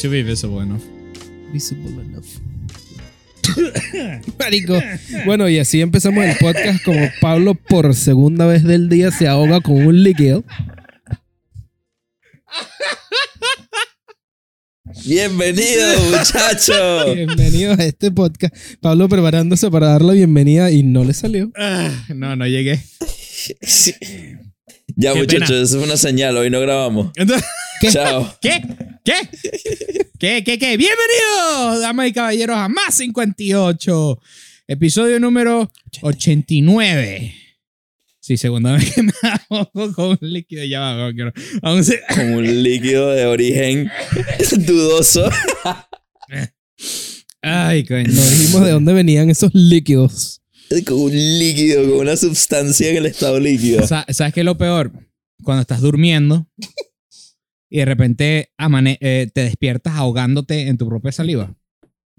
should be visible enough. Visible enough. Marico. Bueno, y así empezamos el podcast como Pablo por segunda vez del día se ahoga con un líquido. Bienvenido, muchacho. Bienvenidos a este podcast. Pablo preparándose para dar la bienvenida y no le salió. Ah, no, no llegué. Ya, Qué muchachos, pena. eso es una señal. Hoy no grabamos. Entonces, Chao. ¿Qué? ¿Qué? ¿Qué? ¿Qué? ¿Qué? Bienvenidos, damas y caballeros, a Más 58. Episodio número 89. Sí, segunda vez que me ahogo con un líquido. Ya va, quiero. Con un líquido de origen dudoso. Ay, coño. No dijimos de dónde venían esos líquidos. Con un líquido, con una sustancia en el estado líquido. Sa- ¿Sabes qué es lo peor? Cuando estás durmiendo y de repente eh, te despiertas ahogándote en tu propia saliva.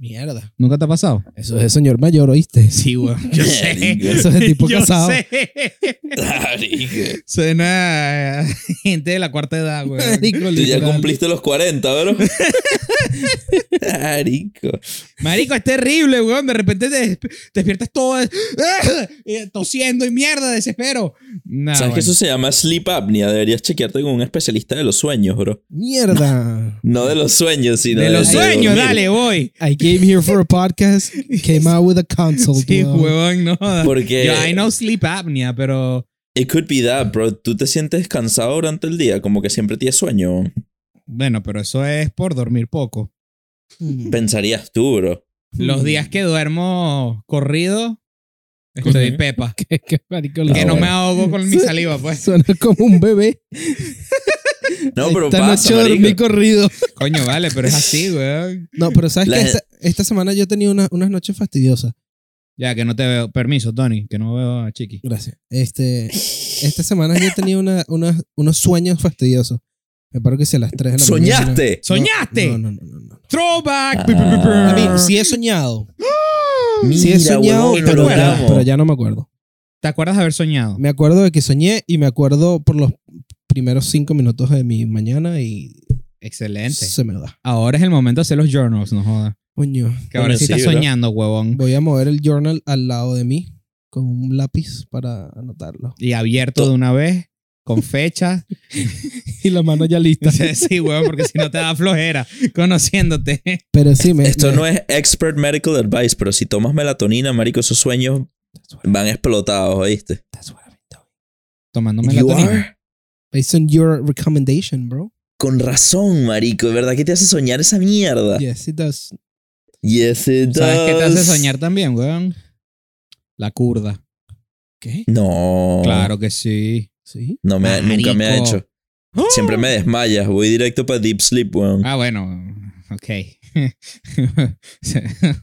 Mierda. ¿Nunca te ha pasado? Eso es de señor mayor, ¿oíste? Sí, weón. Yo sé. Eso es de tipo Yo casado. sé. Marico. Suena a gente de la cuarta edad, güey. Marico, Tú ya cumpliste los 40, ¿verdad? Marico. Marico, es terrible, weón. De repente te, te despiertas todo eh, tosiendo y mierda, desespero. Nah, ¿Sabes que eso se llama sleep apnea? Deberías chequearte con un especialista de los sueños, bro. Mierda. No de los sueños, sino De los sueños, dormir. dale, voy. I came here for a podcast, came out with a consult. Sí, huevón, no. Porque- Yo, I know sleep apnea, pero. It could be that, bro. Tú te sientes cansado durante el día, como que siempre tienes sueño. Bueno, pero eso es por dormir poco. Mm. Pensarías tú, bro. Los días que duermo corrido, estoy pepa. Que- que, marico, Que no me ahogo con mi saliva, pues. Suena como un bebé. No, pero Esta pasa, noche dormí corrido. Coño, vale, pero es así, weón. No, pero ¿sabes La qué? Esta, semana yo he tenido una- unas noches fastidiosas. Ya, que no te veo. Permiso, Tony, que no veo a Chiqui. Gracias. Este, esta semana yo he tenido una- unas- unos sueños fastidiosos. Me paro que si a las 3 de la mañana. ¿Soñaste? ¿Soñaste? No, no, no, no. no. Throwback. Ah. A mí, sí he soñado. Mira, Sí he soñado, huevón, pero lo ya, pero ya no me acuerdo. ¿Te acuerdas de haber soñado? Me acuerdo de que soñé y me acuerdo por los primeros cinco minutos de mi mañana y Excelente. se me da. Ahora es el momento de hacer los journals, no jodas. Coño, Que ahora sí estás soñando, huevón. voy a mover el journal al lado de mí con un lápiz para anotarlo. Y abierto de una vez, con fecha. Y la mano ya lista. sí, huevón, porque si no te da flojera conociéndote. Pero sí, me, Esto me- no es expert medical advice, pero si tomas melatonina, marico, esos sueños van explotados, ¿oíste? That's what I've been doing. Tomando melatonina. Based on your recommendation, bro. Con razón, marico. ¿De verdad que te hace soñar esa mierda? Yes, it does. Yes, it does. ¿Sabes qué te hace soñar también, huevón? La curda. ¿Qué? No. Claro que sí. Sí. No me, nunca me ha hecho. Siempre me desmayas. Voy directo para deep sleep, weón. Ah, bueno. Ok.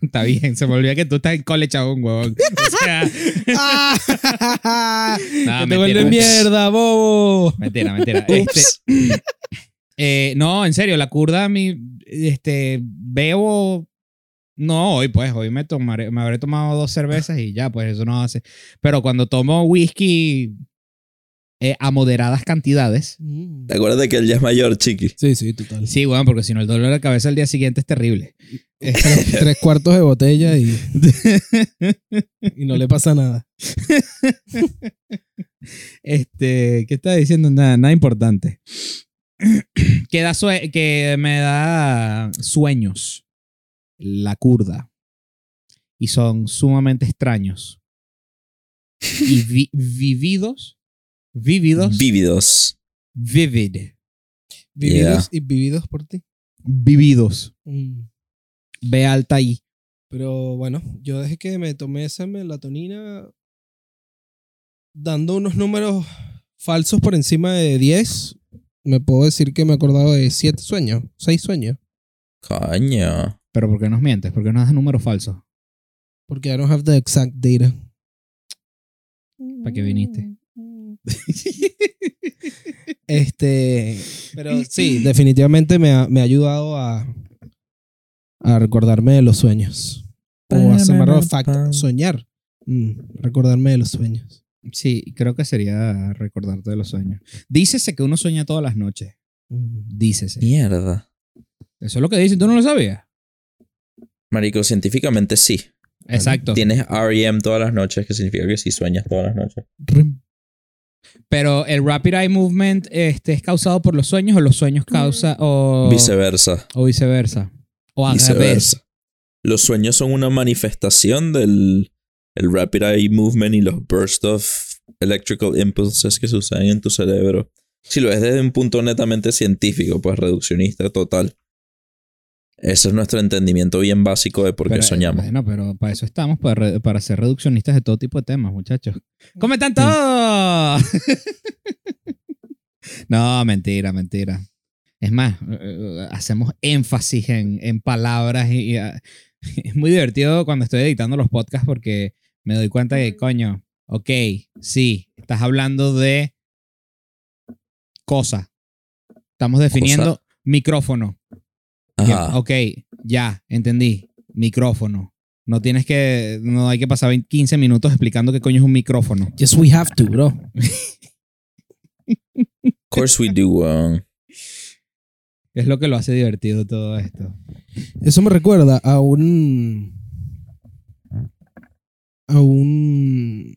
Está bien. Se me olvida que tú estás en college aún, huevón. O sea, ¡Ah! No, te mentira. vuelve Ups. mierda, bobo. mentira, mentira. Este, eh, no, en serio, la curda, mi, este, bebo. No, hoy pues, hoy me tomaré, me habré tomado dos cervezas y ya, pues eso no hace. Pero cuando tomo whisky eh, a moderadas cantidades, ¿Te acuerdas de que él ya es mayor, chiqui? Sí, sí, total. sí, bueno, porque si no el dolor de cabeza al día siguiente es terrible. Tres, tres cuartos de botella y, y no le pasa nada. Este, ¿qué estaba diciendo? Nada, nada importante. que, da sue- que me da sueños. La curda. Y son sumamente extraños. Y vi- vividos. Vividos. Vívidos. vivid. Vividos y vividos por ti. Vividos. Mm. Ve alta I. Pero bueno, yo desde que me tomé esa melatonina, dando unos números falsos por encima de 10, me puedo decir que me he acordado de 7 sueños, 6 sueños. Coño. Pero ¿por qué nos mientes? ¿Por qué nos das números falsos? Porque I don't have the exact data. ¿Para qué viniste? Este, pero sí, definitivamente me ha, me ha ayudado a, a recordarme de los sueños. O as a matter of fact, soñar. Mm, recordarme de los sueños. Sí, creo que sería recordarte de los sueños. Dícese que uno sueña todas las noches. Dícese. Mierda. Eso es lo que dicen. ¿Tú no lo sabías? Marico, científicamente sí. Exacto. Tienes REM todas las noches, que significa que sí sueñas todas las noches. Pero el Rapid Eye Movement este, es causado por los sueños o los sueños causa o Viceversa. o viceversa. O al revés. Viceversa. Los sueños son una manifestación del el rapid eye movement y los bursts of electrical impulses que suceden en tu cerebro. Si lo ves desde un punto netamente científico, pues reduccionista total. Ese es nuestro entendimiento bien básico de por qué Pero, soñamos. Bueno, pero para eso estamos, para, re- para ser reduccionistas de todo tipo de temas, muchachos. ¿Cómo están todos? no, mentira, mentira. Es más, eh, eh, hacemos énfasis en, en palabras y, y, ah, es muy divertido cuando estoy editando los podcasts porque me doy cuenta que, coño, ok, sí, estás hablando de cosa. Estamos definiendo micrófono. Ajá. Ok, ya, entendí. Micrófono. No tienes que. No hay que pasar 20 15 minutos explicando qué coño es un micrófono. Yes, we have to, bro. Of course we do. um, Es lo que lo hace divertido todo esto. Eso me recuerda a un. A un.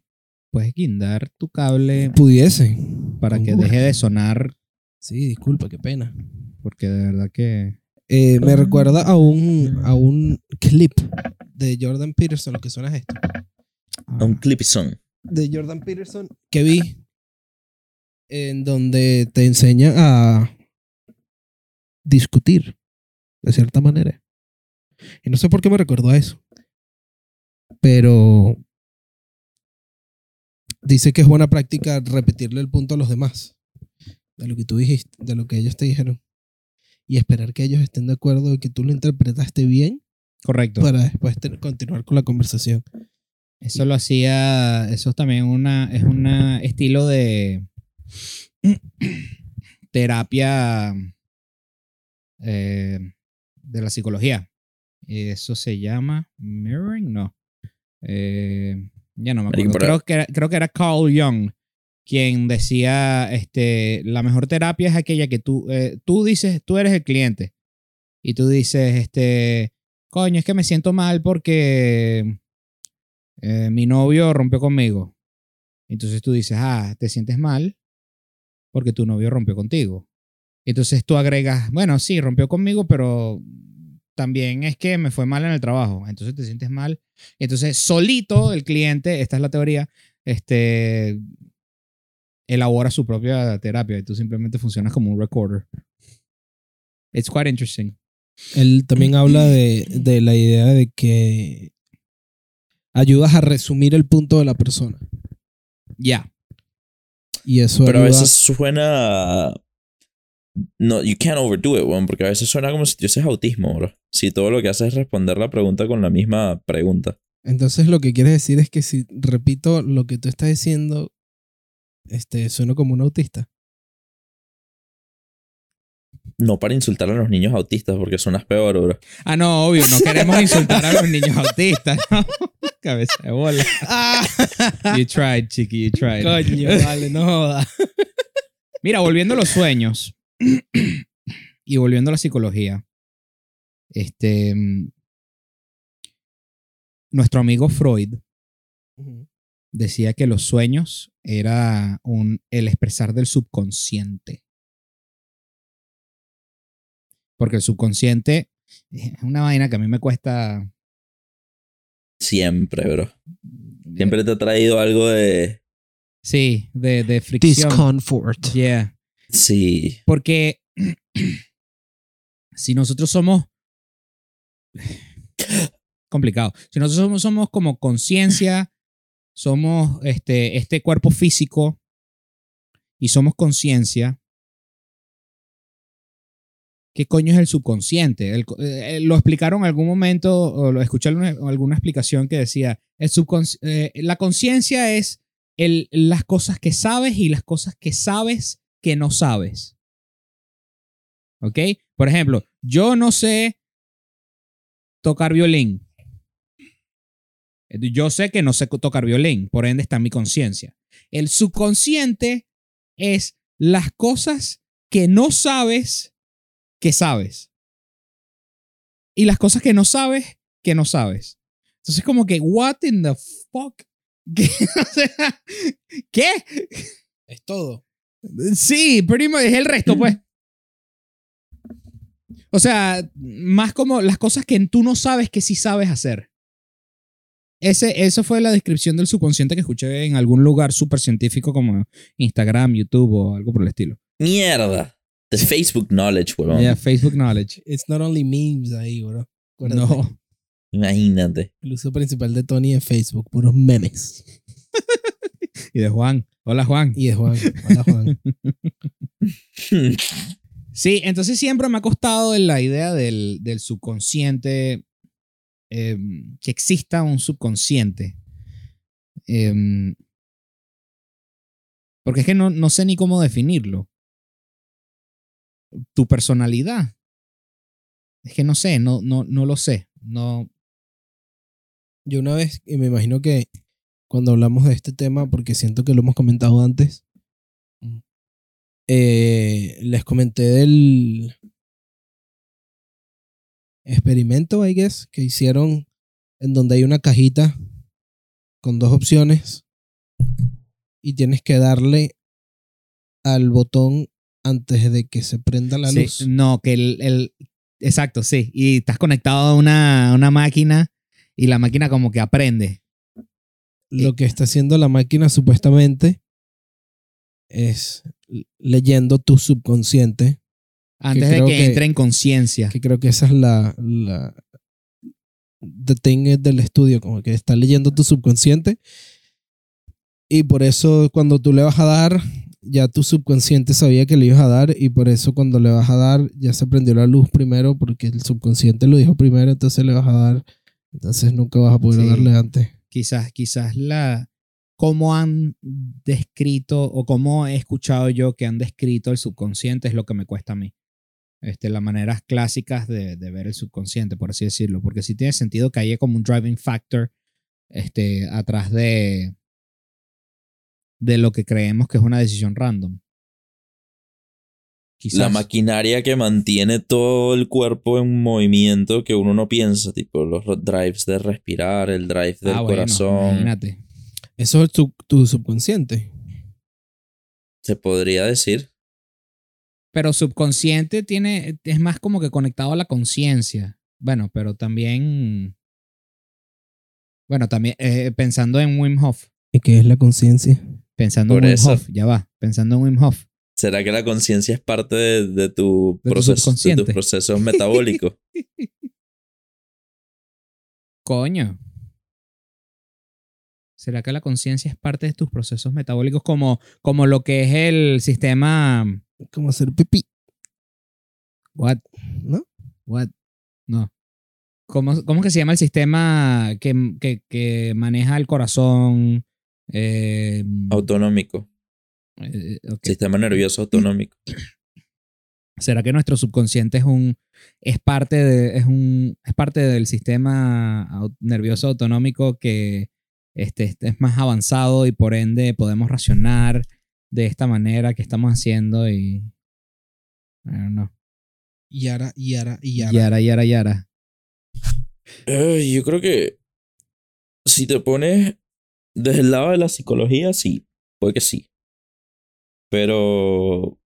Puedes guindar tu cable Pudiese. para que Uh. deje de sonar, Sí, disculpa, qué pena. porque de verdad que. Eh, me recuerda a un, a un clip de Jordan Peterson, lo que suena es esto. un clippy song. De Jordan Peterson que vi en donde te enseña a discutir de cierta manera. Y no sé por qué me recordó a eso. Pero dice que es buena práctica repetirle el punto a los demás. De lo que tú dijiste, de lo que ellos te dijeron. Y esperar que ellos estén de acuerdo de que tú lo interpretaste bien Correcto. para después continuar con la conversación. Eso lo hacía. Eso es también una, es un estilo de terapia eh, de la psicología. Y Eso se llama mirroring, no. Eh, ya no me acuerdo. pero- Creo que, era, creo que era Carl Jung quien decía, este, la mejor terapia es aquella que tú, eh, tú dices, tú eres el cliente y tú dices, este, coño, es que me siento mal porque eh, mi novio rompió conmigo. Entonces tú dices, ah, te sientes mal porque tu novio rompió contigo. Entonces tú agregas, bueno, sí, rompió conmigo, pero también es que me fue mal en el trabajo. Entonces te sientes mal. Entonces solito el cliente, esta es la teoría, este, elabora su propia terapia y tú simplemente funcionas como un recorder. It's quite interesting. Él también habla de, de la idea de que ayudas a resumir el punto de la persona. Ya. Y eso Pero a veces suena. No, you can't overdo it, weón, porque a veces suena como si tuvieses autismo, bro. Si todo lo que haces es responder la pregunta con la misma pregunta. Entonces lo que quieres decir es que si repito lo que tú estás diciendo, este, sueno como un autista. No para insultar a los niños autistas, porque suenas peor, bro. Ah, no, obvio, no queremos insultar a los niños autistas, ¿no? Cabeza de bola. You tried, chiqui, you tried. Coño, vale, no joda. Mira, volviendo a los sueños y volviendo a la psicología, este, mm, nuestro amigo Freud decía que los sueños era un, el expresar del subconsciente. Porque el subconsciente es una vaina que a mí me cuesta. Siempre, bro. Siempre te ha traído algo de. Sí, de, de fricción. Discomfort. Yeah. Sí. Porque si nosotros somos. Complicado. Si nosotros somos, somos como conciencia, somos este, este cuerpo físico y somos conciencia. ¿Qué coño es el subconsciente? Co- eh, lo explicaron en algún momento, o lo escuché alguna, alguna explicación que decía: el eh, la conciencia es el, las cosas que sabes y las cosas que sabes que no sabes. ¿Ok? Por ejemplo, yo no sé tocar violín. Yo sé que no sé tocar violín, por ende está en mi conciencia. El subconsciente es las cosas que no sabes que sabes. Y las cosas que no sabes que no sabes. Entonces como que, what in the fuck? ¿Qué? O sea, ¿qué? Es todo. Sí, much, es el resto, pues. O sea, más como las cosas que tú no sabes que sí sabes hacer. Ese, eso fue la descripción del subconsciente que escuché en algún lugar súper científico como Instagram, YouTube o algo por el estilo. Mierda. The Facebook knowledge, weón. Yeah, Facebook Knowledge. It's not only memes ahí, bro. Acuérdate. No. Imagínate. El uso principal de Tony es Facebook, puros memes. Y de Juan. Hola, Juan. Y de Juan. Hola, Juan. Sí, entonces siempre me ha costado la idea del, del subconsciente, eh, que exista un subconsciente. Eh, porque es que no, no sé ni cómo definirlo. Tu personalidad. Es que no sé, no, no, no lo sé. No, Yo una vez, y me imagino que cuando hablamos de este tema, porque siento que lo hemos comentado antes, eh, les comenté del experimento, I guess, que hicieron en donde hay una cajita con dos opciones y tienes que darle al botón antes de que se prenda la Sí, luz. No, que el, el- Exacto, sí. Y estás conectado a una, a una máquina y la máquina como que aprende. Lo que está haciendo la máquina supuestamente es leyendo tu subconsciente Antes de creo que, que- entre en conciencia. que creo que esa es la, la the thing del estudio, como que está leyendo tu subconsciente y por eso cuando tú le vas a dar, ya tu subconsciente sabía que le ibas a dar y por eso cuando le vas a dar ya se prendió la luz primero porque el subconsciente lo dijo primero, entonces le vas a dar, entonces nunca vas a poder Sí. darle antes. Quizás, quizás la. Cómo han descrito o cómo he escuchado yo que han descrito el subconsciente es lo que me cuesta a mí. Este, las maneras clásicas de, de ver el subconsciente, por así decirlo. Porque sí tiene sentido que haya como un driving factor este, atrás de, de lo que creemos que es una decisión random. Quizás. La maquinaria que mantiene todo el cuerpo en movimiento que uno no piensa, tipo los drives de respirar, el drive del Ah, bueno, corazón. imagínate. Eso es tu, tu subconsciente. Se podría decir. Pero subconsciente tiene, es más como que conectado a la conciencia. Bueno, pero también. Bueno, también eh, pensando en Wim Hof. ¿Y qué es la conciencia? Pensando Por en Wim eso. Hof, ya va. Pensando en Wim Hof. ¿Será que la conciencia es parte de, de tu De tu proceso, de tus procesos metabólicos? Coño. ¿Será que la conciencia es parte de tus procesos metabólicos como, como lo que es el sistema. Como hacer pipí, What? ¿no? What? No. ¿Cómo, cómo es que se llama el sistema que, que, que maneja el corazón? Eh, Autonómico. eh. Sistema nervioso autonómico. ¿Será que nuestro subconsciente es un es parte de es un es parte del sistema nervioso autonómico que este, este es más avanzado y por ende podemos racionar de esta manera que estamos haciendo y I don't know. Yara, yara, y yara. Yara, yara, yara. Ay, yo creo que si te pones desde el lado de la psicología, sí, puede que sí. Pero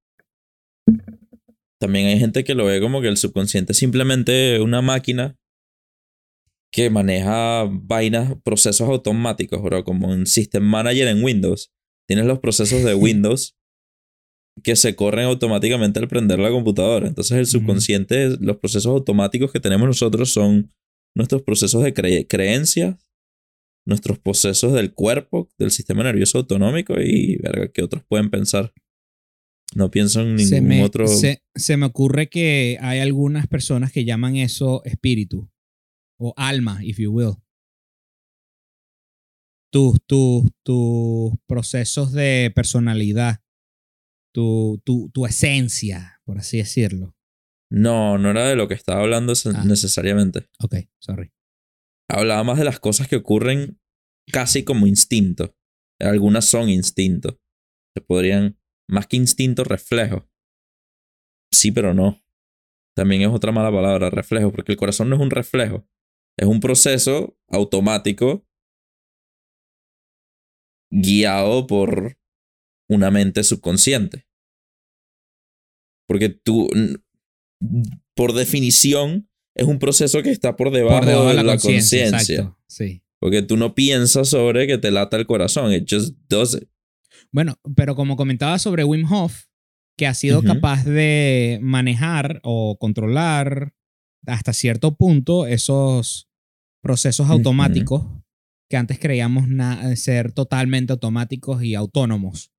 también hay gente que lo ve como que el subconsciente es simplemente una máquina que maneja vainas, procesos automáticos, bro, como un System Manager en Windows. Tienes los procesos de Windows que se corren automáticamente al prender la computadora. Entonces el subconsciente, los procesos automáticos que tenemos nosotros son nuestros procesos de cre- creencias, nuestros procesos del cuerpo, del sistema nervioso autonómico y verga, ¿qué otros pueden pensar? No pienso en ningún Se me, otro. se, se me ocurre que hay algunas personas que llaman eso espíritu o alma, if you will. Tus, tus, tus procesos de personalidad, tu, tu, tu esencia, por así decirlo. No, no era de lo que estaba hablando Ah. necesariamente. Ok, sorry. Hablaba más de las cosas que ocurren casi como instinto. Algunas son instintos. Se podrían, más que instintos, reflejos. Sí, pero no. También es otra mala palabra, reflejo, porque el corazón no es un reflejo. Es un proceso automático guiado por una mente subconsciente. Porque tú, por definición, es un proceso que está por debajo, de la, conciencia. Sí. Porque tú no piensas sobre que te lata el corazón, it just does it. Bueno, pero como comentaba sobre Wim Hof, que ha sido capaz de manejar o controlar hasta cierto punto esos procesos automáticos que antes creíamos na- ser totalmente automáticos y autónomos.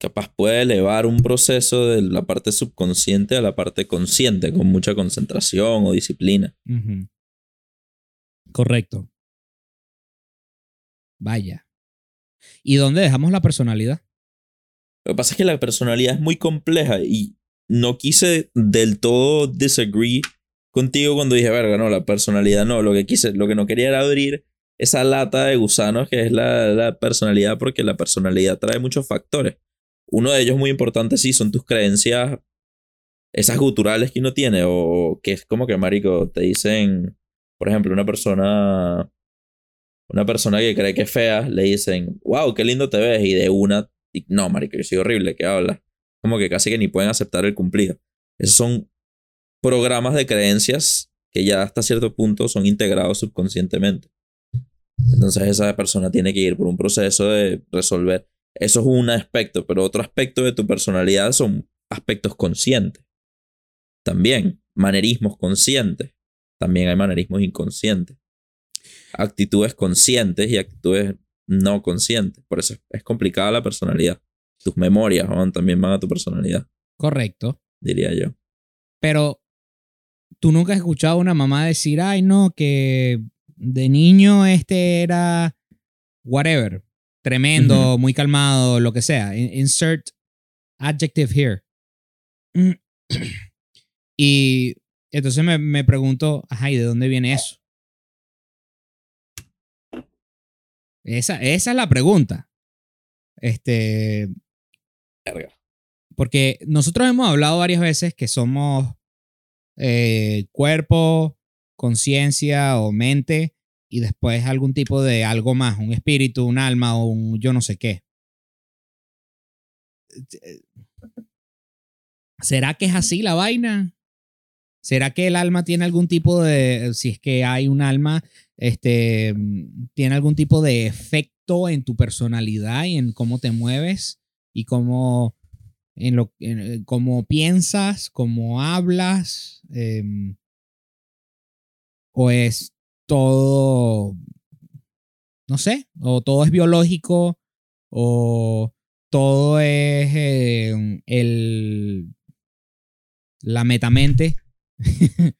Capaz puede elevar un proceso de la parte subconsciente a la parte consciente con mucha concentración o disciplina. Correcto. Vaya. ¿Y dónde dejamos la personalidad? Lo que pasa es que la personalidad es muy compleja y no quise del todo disagree contigo cuando dije, verga, no, la personalidad no. Lo que quise, lo que no quería era abrir esa lata de gusanos que es la, la personalidad, porque la personalidad trae muchos factores. Uno de ellos muy importante, sí, son tus creencias, esas guturales que uno tiene, o que es como que, marico, te dicen, por ejemplo, una persona, una persona que cree que es fea, le dicen, wow, qué lindo te ves, y de una no, marico, yo soy horrible, ¿qué hablas? Como que casi que ni pueden aceptar el cumplido. Esos son programas de creencias que ya hasta cierto punto son integrados subconscientemente. Entonces esa persona tiene que ir por un proceso de resolver. Eso es un aspecto, pero otro aspecto de tu personalidad son aspectos conscientes. También, manerismos conscientes. También hay manerismos inconscientes. Actitudes conscientes y actitudes no conscientes. Por eso es- complicada la personalidad. Tus memorias van- también van a tu personalidad, Correcto. diría yo. Pero tú nunca has escuchado a una mamá decir, ay, no, que de niño este era whatever, tremendo, muy calmado, lo que sea. In- Insert adjective here. Y entonces me, me pregunto, ajá, ¿y de dónde viene eso? Esa, esa es la pregunta. Este, porque nosotros hemos hablado varias veces que somos eh, cuerpo, conciencia o mente y después algún tipo de algo más, un espíritu, un alma o un yo no sé qué. ¿Será que es así la vaina? ¿Será que el alma tiene algún tipo de, si es que hay un alma, este, tiene algún tipo de efecto en tu personalidad y en cómo te mueves y cómo, en lo, en, cómo piensas, cómo hablas? em, ¿O es todo, no sé, o todo es biológico, o todo es eh, el, la metamente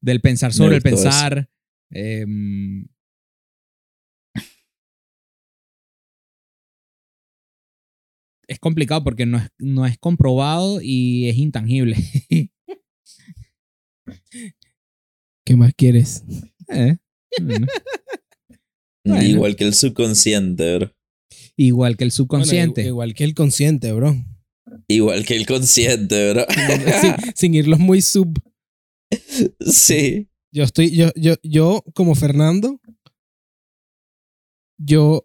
del pensar sobre el pensar. em, es complicado porque no es, no es comprobado y es intangible. ¿Qué más quieres? Eh, bueno. Bueno. Igual que el subconsciente, bro. Igual que el subconsciente. igual, igual que el consciente, bro. Igual que el consciente, bro. sin, sin irlos muy sub. sí. Yo estoy, yo, yo, yo, como Fernando, yo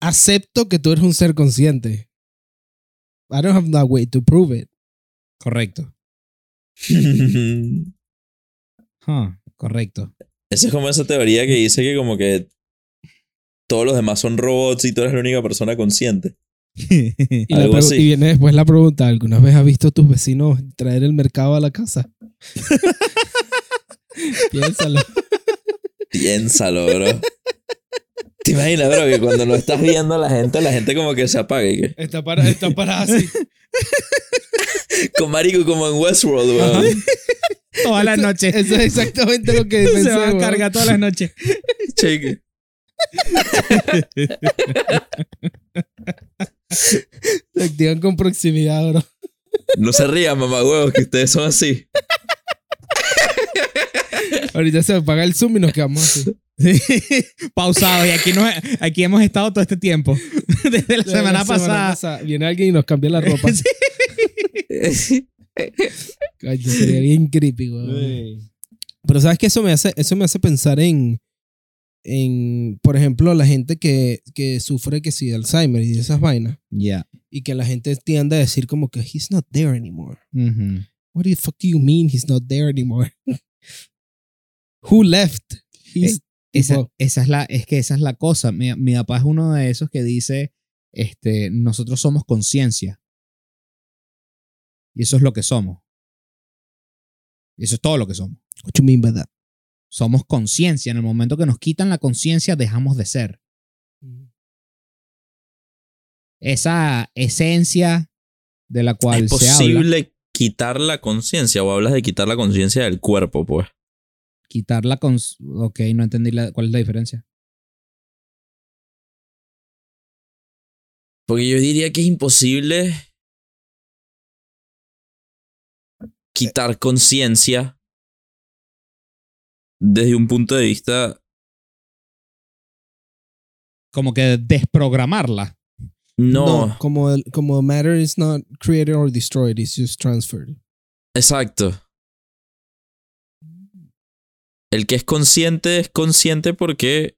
acepto que tú eres un ser consciente. I don't have that way to prove it. Correcto. Ah, correcto. Esa es como esa teoría que dice que como que todos los demás son robots y tú eres la única persona consciente. Y, Algo pregu- así. y viene después la pregunta, ¿alguna vez has visto a tus vecinos traer el mercado a la casa? Piénsalo. Piénsalo, bro. ¿Te imaginas, bro, que cuando no estás viendo a la gente, la gente como que se apaga y que... Está para, está para así. Con marico como en Westworld, bro. Todas las noches. Eso es exactamente lo que Se pensé. van a weón. cargar todas las noches. Cheque. Se activan con proximidad, bro. No se rían, mamá huevos, que ustedes son así. Ahorita se apaga el zoom y nos quedamos así. Pausado. Y aquí, no, aquí hemos estado todo este tiempo. Desde la semana pasada. Viene alguien y nos cambia la ropa. Sí. Coño, sería bien creepy, weón. Pero sabes que eso me hace, eso me hace pensar en, en, por ejemplo, la gente que, que sufre que sí Alzheimer y esas vainas. Ya. Y que la gente tiende a decir como que he's not there anymore. Ujú. What the fuck do you mean he's not there anymore? Who left? He's Esa, tipo, esa es la, es que esa es la cosa. Mi, mi papá es uno de esos que dice, este, nosotros somos conciencia. Y eso es lo que somos. Y eso es todo lo que somos. what you mean by that? Somos conciencia. En el momento que nos quitan la conciencia, dejamos de ser. Esa esencia de la cual ¿Es se habla. posible quitar la conciencia o hablas de quitar la conciencia del cuerpo, pues? Quitar la conciencia. Ok, no entendí la- cuál es la diferencia. Porque yo diría que es imposible quitar conciencia desde un punto de vista Como que desprogramarla. no, como, el- como matter is not created or destroyed, it's just transferred. exacto. El que es consciente es consciente porque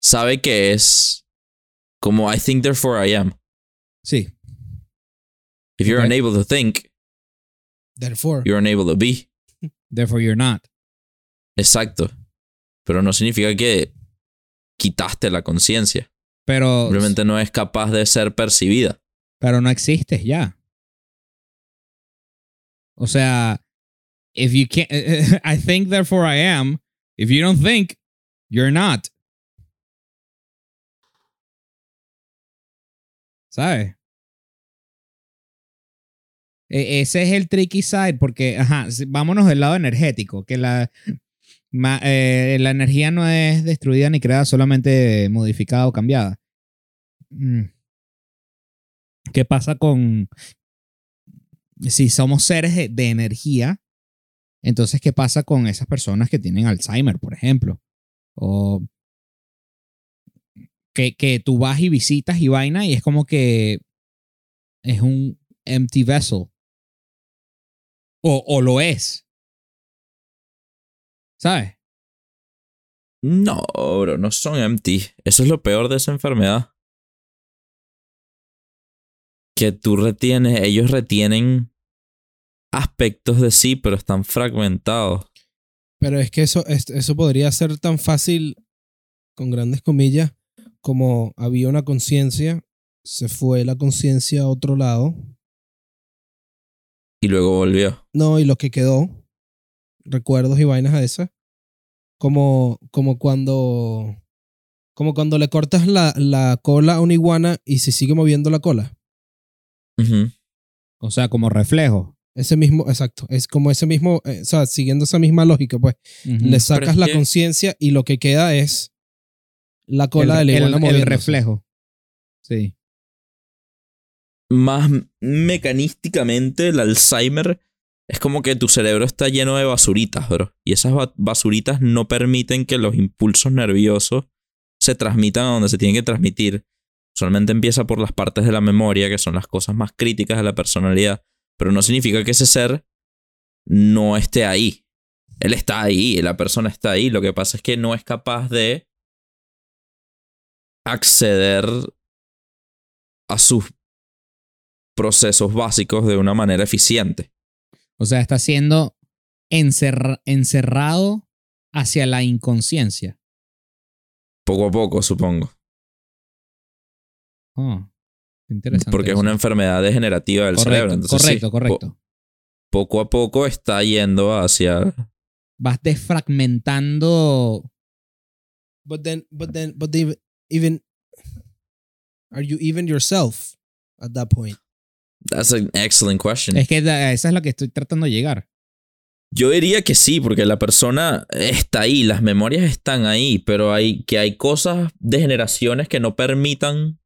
sabe que es como I think therefore I am. Sí. If you're unable to think, Therefore, you're unable to be. Therefore you're not. Exacto. Pero no significa que quitaste la conciencia. Pero, Simplemente no es capaz de ser percibida. pero no existes ya. O sea, if you can't, I think therefore I am. If you don't think, you're not. ¿Sabes? E- ese es el tricky side porque, ajá, vámonos del lado energético, que la, eh, la energía no es destruida ni creada, solamente modificada o cambiada. Mm. ¿Qué pasa con si somos seres de, de energía? Entonces, ¿qué pasa con esas personas que tienen Alzheimer, por ejemplo? O que, que tú vas y visitas y vaina y es como que es un empty vessel. O, o lo es. ¿Sabes? No, bro, no son empty. Eso es lo peor de esa enfermedad. Que tú retienes, ellos retienen aspectos de sí, pero están fragmentados. pero es que eso, es- eso podría ser tan fácil, con grandes comillas, como había una conciencia, se fue la conciencia a otro lado, Y luego volvió. no, y lo que quedó, recuerdos y vainas a esas, como, como cuando, como cuando le cortas la, la cola a una iguana y se sigue moviendo la cola. Ujú. O sea, como reflejo. Ese mismo, exacto. Es como ese mismo, eh, o sea, siguiendo esa misma lógica, pues. Le sacas la que- conciencia y lo que queda es la cola el, de la el- iguana el moviéndose. reflejo. Sí. Más mecanísticamente, el Alzheimer es como que tu cerebro está lleno de basuritas, bro. Y esas ba- basuritas no permiten que los impulsos nerviosos se transmitan a donde se tienen que transmitir. Usualmente empieza por las partes de la memoria, que son las cosas más críticas de la personalidad. Pero no significa que ese ser no esté ahí. Él está ahí, la persona está ahí. Lo que pasa es que no es capaz de acceder a sus procesos básicos de una manera eficiente. O sea, está siendo encerra- encerrado hacia la inconsciencia. Poco a poco, supongo. Oh, interesante. Porque es una enfermedad degenerativa del correcto, cerebro. Entonces, sí, correcto, po- correcto. poco a poco está yendo hacia. Vas desfragmentando. But then, but then, but even, are you even yourself at that point? That's an excellent question. Es que esa es la que estoy tratando de llegar. Yo diría que sí, porque la persona está ahí, las memorias están ahí, pero hay que hay cosas de generaciones que no permitan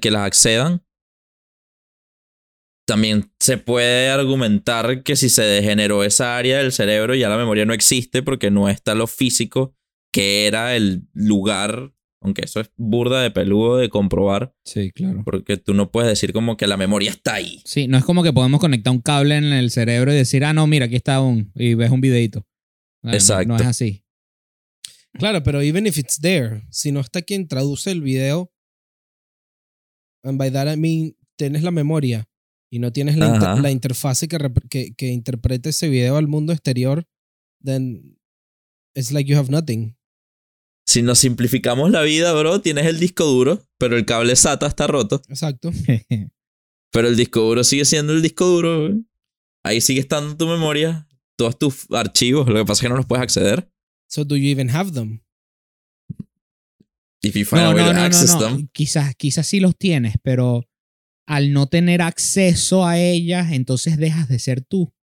que las accedan. también se puede argumentar que si se degeneró esa área del cerebro, ya la memoria no existe porque no está lo físico que era el lugar, aunque eso es burda de peludo de comprobar, Sí, claro. porque tú no puedes decir como que la memoria está ahí. Sí, no es como que podemos conectar un cable en el cerebro y decir, ah, no, mira, aquí está un. y ves un videito. Exacto. No es así. Claro, pero even if it's there, si no está quien traduce el video, and by that I mean, tienes la memoria y no tienes la, inter- la interfase que, rep- que, que interprete ese video al mundo exterior, then it's like you have nothing. Si nos simplificamos la vida, bro, tienes el disco duro, pero el cable SATA está roto. Exacto. Pero el disco duro sigue siendo el disco duro. Ahí sigue estando tu memoria, todos tus archivos. Lo que pasa es que no los puedes acceder. So do you even have them? If you find no, a way no, to no, no, access no. them. Quizás, quizás sí los tienes, pero al no tener acceso a ellas, entonces dejas de ser tú.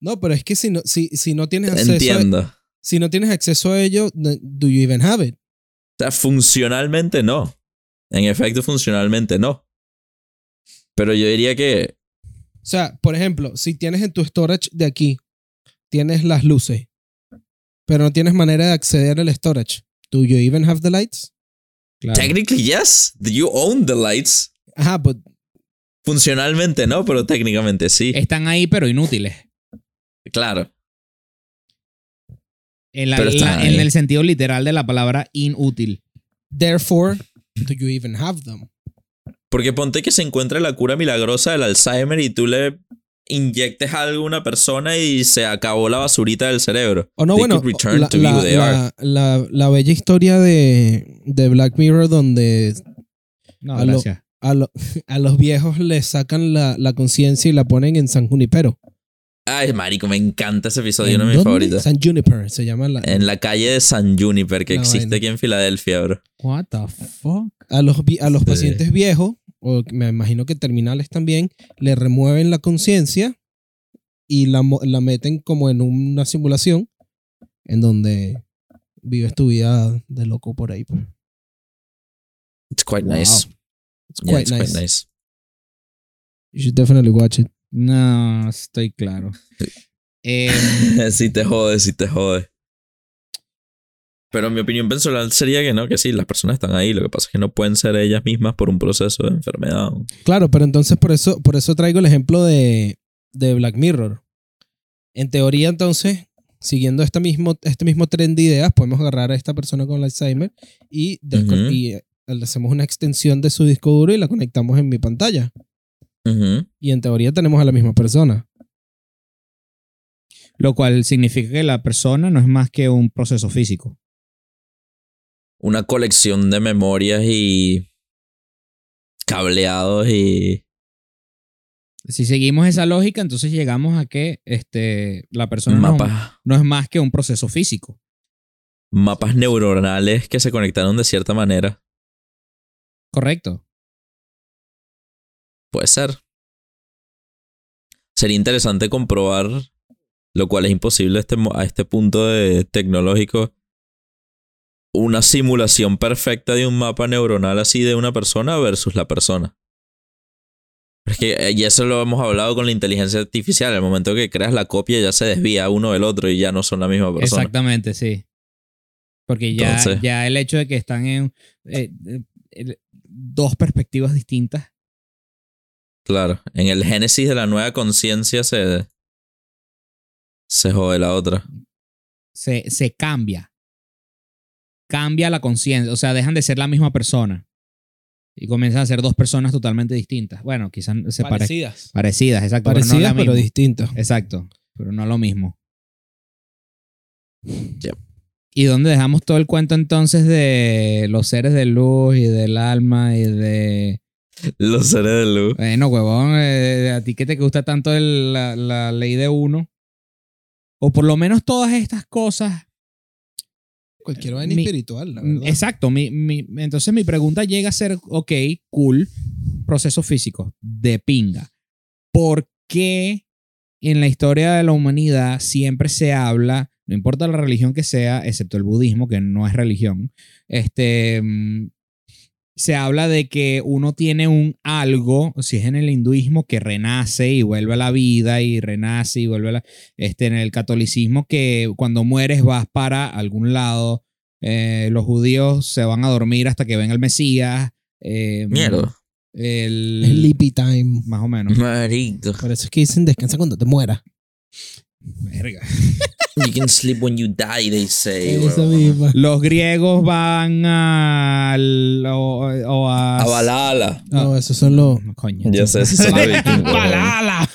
No, pero es que si no, si, si no tienes acceso a, Entiendo. Si no tienes acceso a ello, do you even have it? O sea, funcionalmente no. En efecto, funcionalmente no. Pero yo diría que O sea, por ejemplo, si tienes en tu storage de aquí, tienes las luces, pero no tienes manera de acceder al storage. Do you even have the lights? Claro. technically yes, you own the lights. Ajá, but Funcionalmente no, pero técnicamente sí. Están ahí, pero inútiles. Claro. En, la- la- el sentido literal de la palabra inútil. therefore, do you even have them? Porque ponte que se encuentre la cura milagrosa del Alzheimer y tú le inyectes algo a una persona y se acabó la basurita del cerebro. O no, They bueno, la, to la- la- la- la bella historia de, de Black Mirror donde No, A lo- a, lo- a los viejos les sacan la, la conciencia y la ponen en San Junipero. Ay, marico, me encanta ese episodio, ¿En uno de mis dónde? favoritos. San Juniper se llama la, En la calle de San Juniper, que La existe vaina. aquí en Filadelfia, bro. What the fuck? a los, a los Sí. pacientes viejos, o me imagino que terminales también, le remueven la conciencia y la, la meten como en una simulación en donde vives tu vida de loco por ahí. pues. It's quite Wow. nice. It's Yeah, quite it's nice. quite nice. You should definitely watch it. No, estoy claro. Eh, sí te jode, sí te jode. Pero mi opinión personal sería que no, que sí, las personas están ahí. Lo que pasa es que no pueden ser ellas mismas por un proceso de enfermedad. Claro, pero entonces por eso, por eso traigo el ejemplo de, de Black Mirror. En teoría, entonces, siguiendo este mismo, este mismo tren de ideas, podemos agarrar a esta persona con Alzheimer y, y, le hacemos una extensión de su disco duro y la conectamos en mi pantalla. Y en teoría tenemos a la misma persona. lo cual significa que la persona no es más que un proceso físico. Una colección de memorias y cableados y... Si seguimos esa lógica, entonces llegamos a que este, la persona no es más que un proceso físico. mapas neuronales que se conectaron de cierta manera. Correcto. Puede ser. Sería interesante comprobar, lo cual es imposible a este, a este punto de tecnológico, una simulación perfecta de un mapa neuronal así de una persona versus la persona. Es que eh, y eso lo hemos hablado con la inteligencia artificial. El momento que creas la copia ya se desvía uno del otro y ya no son la misma persona. Exactamente, sí. Porque ya, Entonces- ya el hecho de que están en eh, eh, dos perspectivas distintas. Claro. En el génesis de la nueva conciencia se. Se jode la otra. se, se cambia. Cambia la conciencia. O sea, dejan de ser la misma persona. Y comienzan a ser dos personas totalmente distintas. Bueno, quizás se. Parecidas. Parecidas, exacto. pero no Parecidas, pero distintas. Exacto. Pero no lo mismo. Yep. ¿Y dónde dejamos todo el cuento entonces de los seres de luz y del alma y de. Los seres de luz. Bueno, huevón, eh, a ti que te gusta tanto el- la, la ley de uno. O por lo menos todas estas cosas Cualquier vaina Mi- espiritual, la Mm, verdad. Exacto. Mi, mi- entonces mi pregunta llega a ser, ok, cool, proceso físico, de pinga. ¿Por qué en la historia de la humanidad siempre se habla, no importa la religión que sea, excepto el budismo, que no es religión, este, mm, se habla de que uno tiene un algo, si es en el hinduismo, que renace y vuelve a la vida y renace y vuelve a la... Este, en el catolicismo, que cuando mueres vas para algún lado. Eh, los judíos se van a dormir hasta que venga el Mesías. eh, Mierda. El, Es Lippy Time. Más o menos. Marico. Por eso es que dicen descansa cuando te mueras. Verga. You can sleep when you die, they say. Esa misma. Los griegos van a. o, o a. A Valhalla. No, esos son los. No, coño. Ya sé, esos son los vikingos, huevón.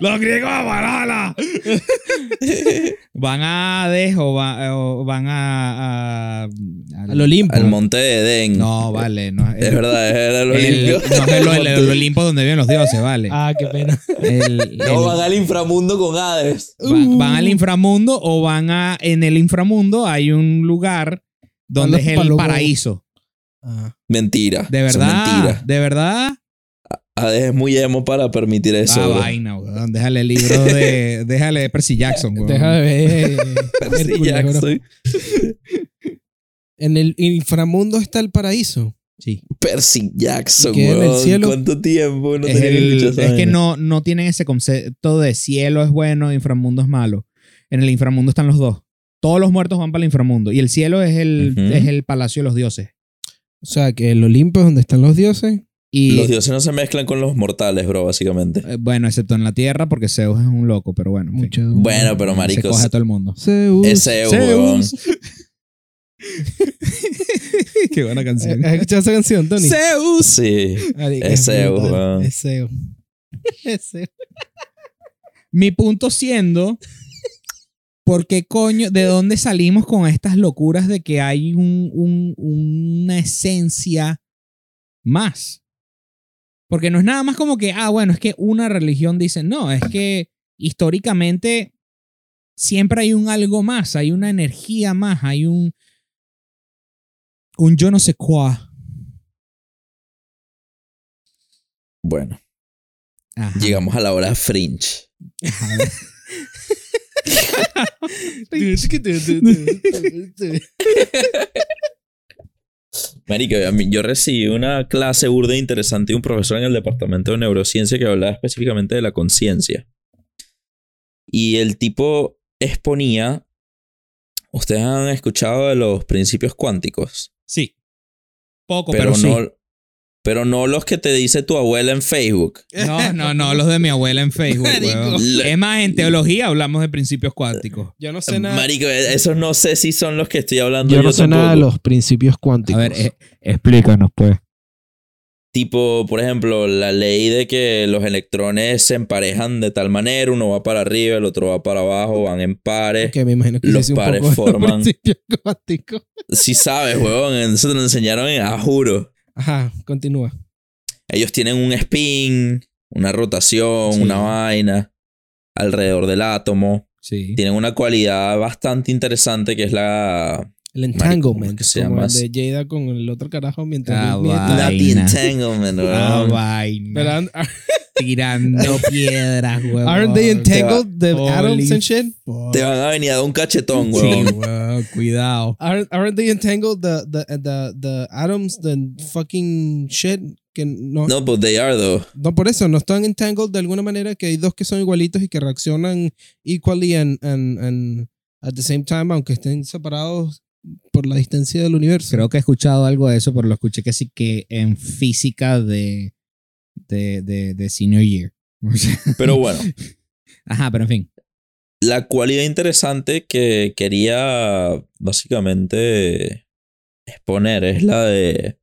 Los griegos a Valhalla. van a Hades o, va- o van a. a- al- Al Olimpo. Al monte de Edén. No, vale. No, Es verdad, es el el- Olimpo. no es el, el- el Olimpo donde viven los dioses, vale. Ah, qué pena. El- No el- van al inframundo con Hades. van, van al inframundo o van a. En el inframundo hay un lugar donde es el paraíso. Ah. Mentira. De verdad. mentira. De verdad. Hades es muy emo para permitir eso. ah, bro. vaina, weón. Déjale el libro de. Déjale Percy Jackson, weón. Deja de ver. Percy Hércules. Jackson. En el inframundo está el paraíso. Sí. Percy Jackson, ¿Y qué en el weón. cielo? ¿Cuánto tiempo? No es, el- es que no, no tienen ese concepto de cielo es bueno, inframundo es malo. En el inframundo están los dos. Todos los muertos van para el inframundo. Y el cielo es el, es el palacio de los dioses. O sea, que el Olimpo es donde están los dioses. Y Los dioses no se mezclan con los mortales, bro, básicamente. eh, bueno, excepto en la tierra, porque Zeus es un loco, pero bueno. en fin. Mucho. Bueno, pero Se marico, coge a todo el mundo. Zeus. es Zeus, weón. Qué buena canción. ¿Has escuchado esa canción, Tony? Zeus. Sí. Marico, Es Zeus, brutal. Es Zeus. Es Zeus. Mi punto siendo, ¿por qué coño, de dónde salimos con estas locuras de que hay un, un- una esencia más? Porque no es nada más como que, ah, bueno, es que una religión dice, no, es que históricamente siempre hay un algo más, hay una energía más, hay un, un yo no sé cuá. Bueno, Ajá. llegamos a la hora fringe. Marico, a mí- yo recibí una clase burda interesante de un profesor en el departamento de neurociencia que hablaba específicamente de la conciencia. Y el tipo exponía, ustedes han escuchado de los principios cuánticos, Sí. Poco, pero, pero, sí. Pero no los que te dice tu abuela en Facebook. No, no, no, los de mi abuela en Facebook. Es más, en teología hablamos de principios cuánticos. Yo no sé nada. Marico, esos no sé si son los que estoy hablando. Yo no sé nada de los principios cuánticos. A ver, eh, explícanos, pues. Tipo, por ejemplo, la ley de que los electrones se emparejan de tal manera, uno va para arriba, el otro va para abajo, van en pares. que me imagino que los sí un pares poco los forman- principios cuánticos. Si sabes, huevón, eso te lo enseñaron en A, juro. Ajá, continúa. Ellos tienen un spin, una rotación, Sí. una vaina alrededor del átomo. Sí. Tienen una cualidad bastante interesante que es la... El entanglement. ¿cómo es que se como llama? el de Jada con el otro carajo mientras Ah, La entanglement, Ah, vaina. And- Tirando piedras, huevón. aren't they entangled the atoms and shit? Te van a venir a dar un cachetón, Sí, huevón. huevón, cuidado. Aren't, aren't they entangled the, the, the, the atoms, the fucking shit? Que no, no. No, but they are, though. por eso, no están entangled de alguna manera que hay dos que son igualitos y que reaccionan equally and, and, and at the same time, aunque estén separados por la distancia del universo. Creo que he escuchado algo de eso, pero lo escuché que sí que en física de, de, de, de senior year. O sea, Pero bueno. Ajá, pero en fin. La cualidad interesante que quería básicamente exponer es la de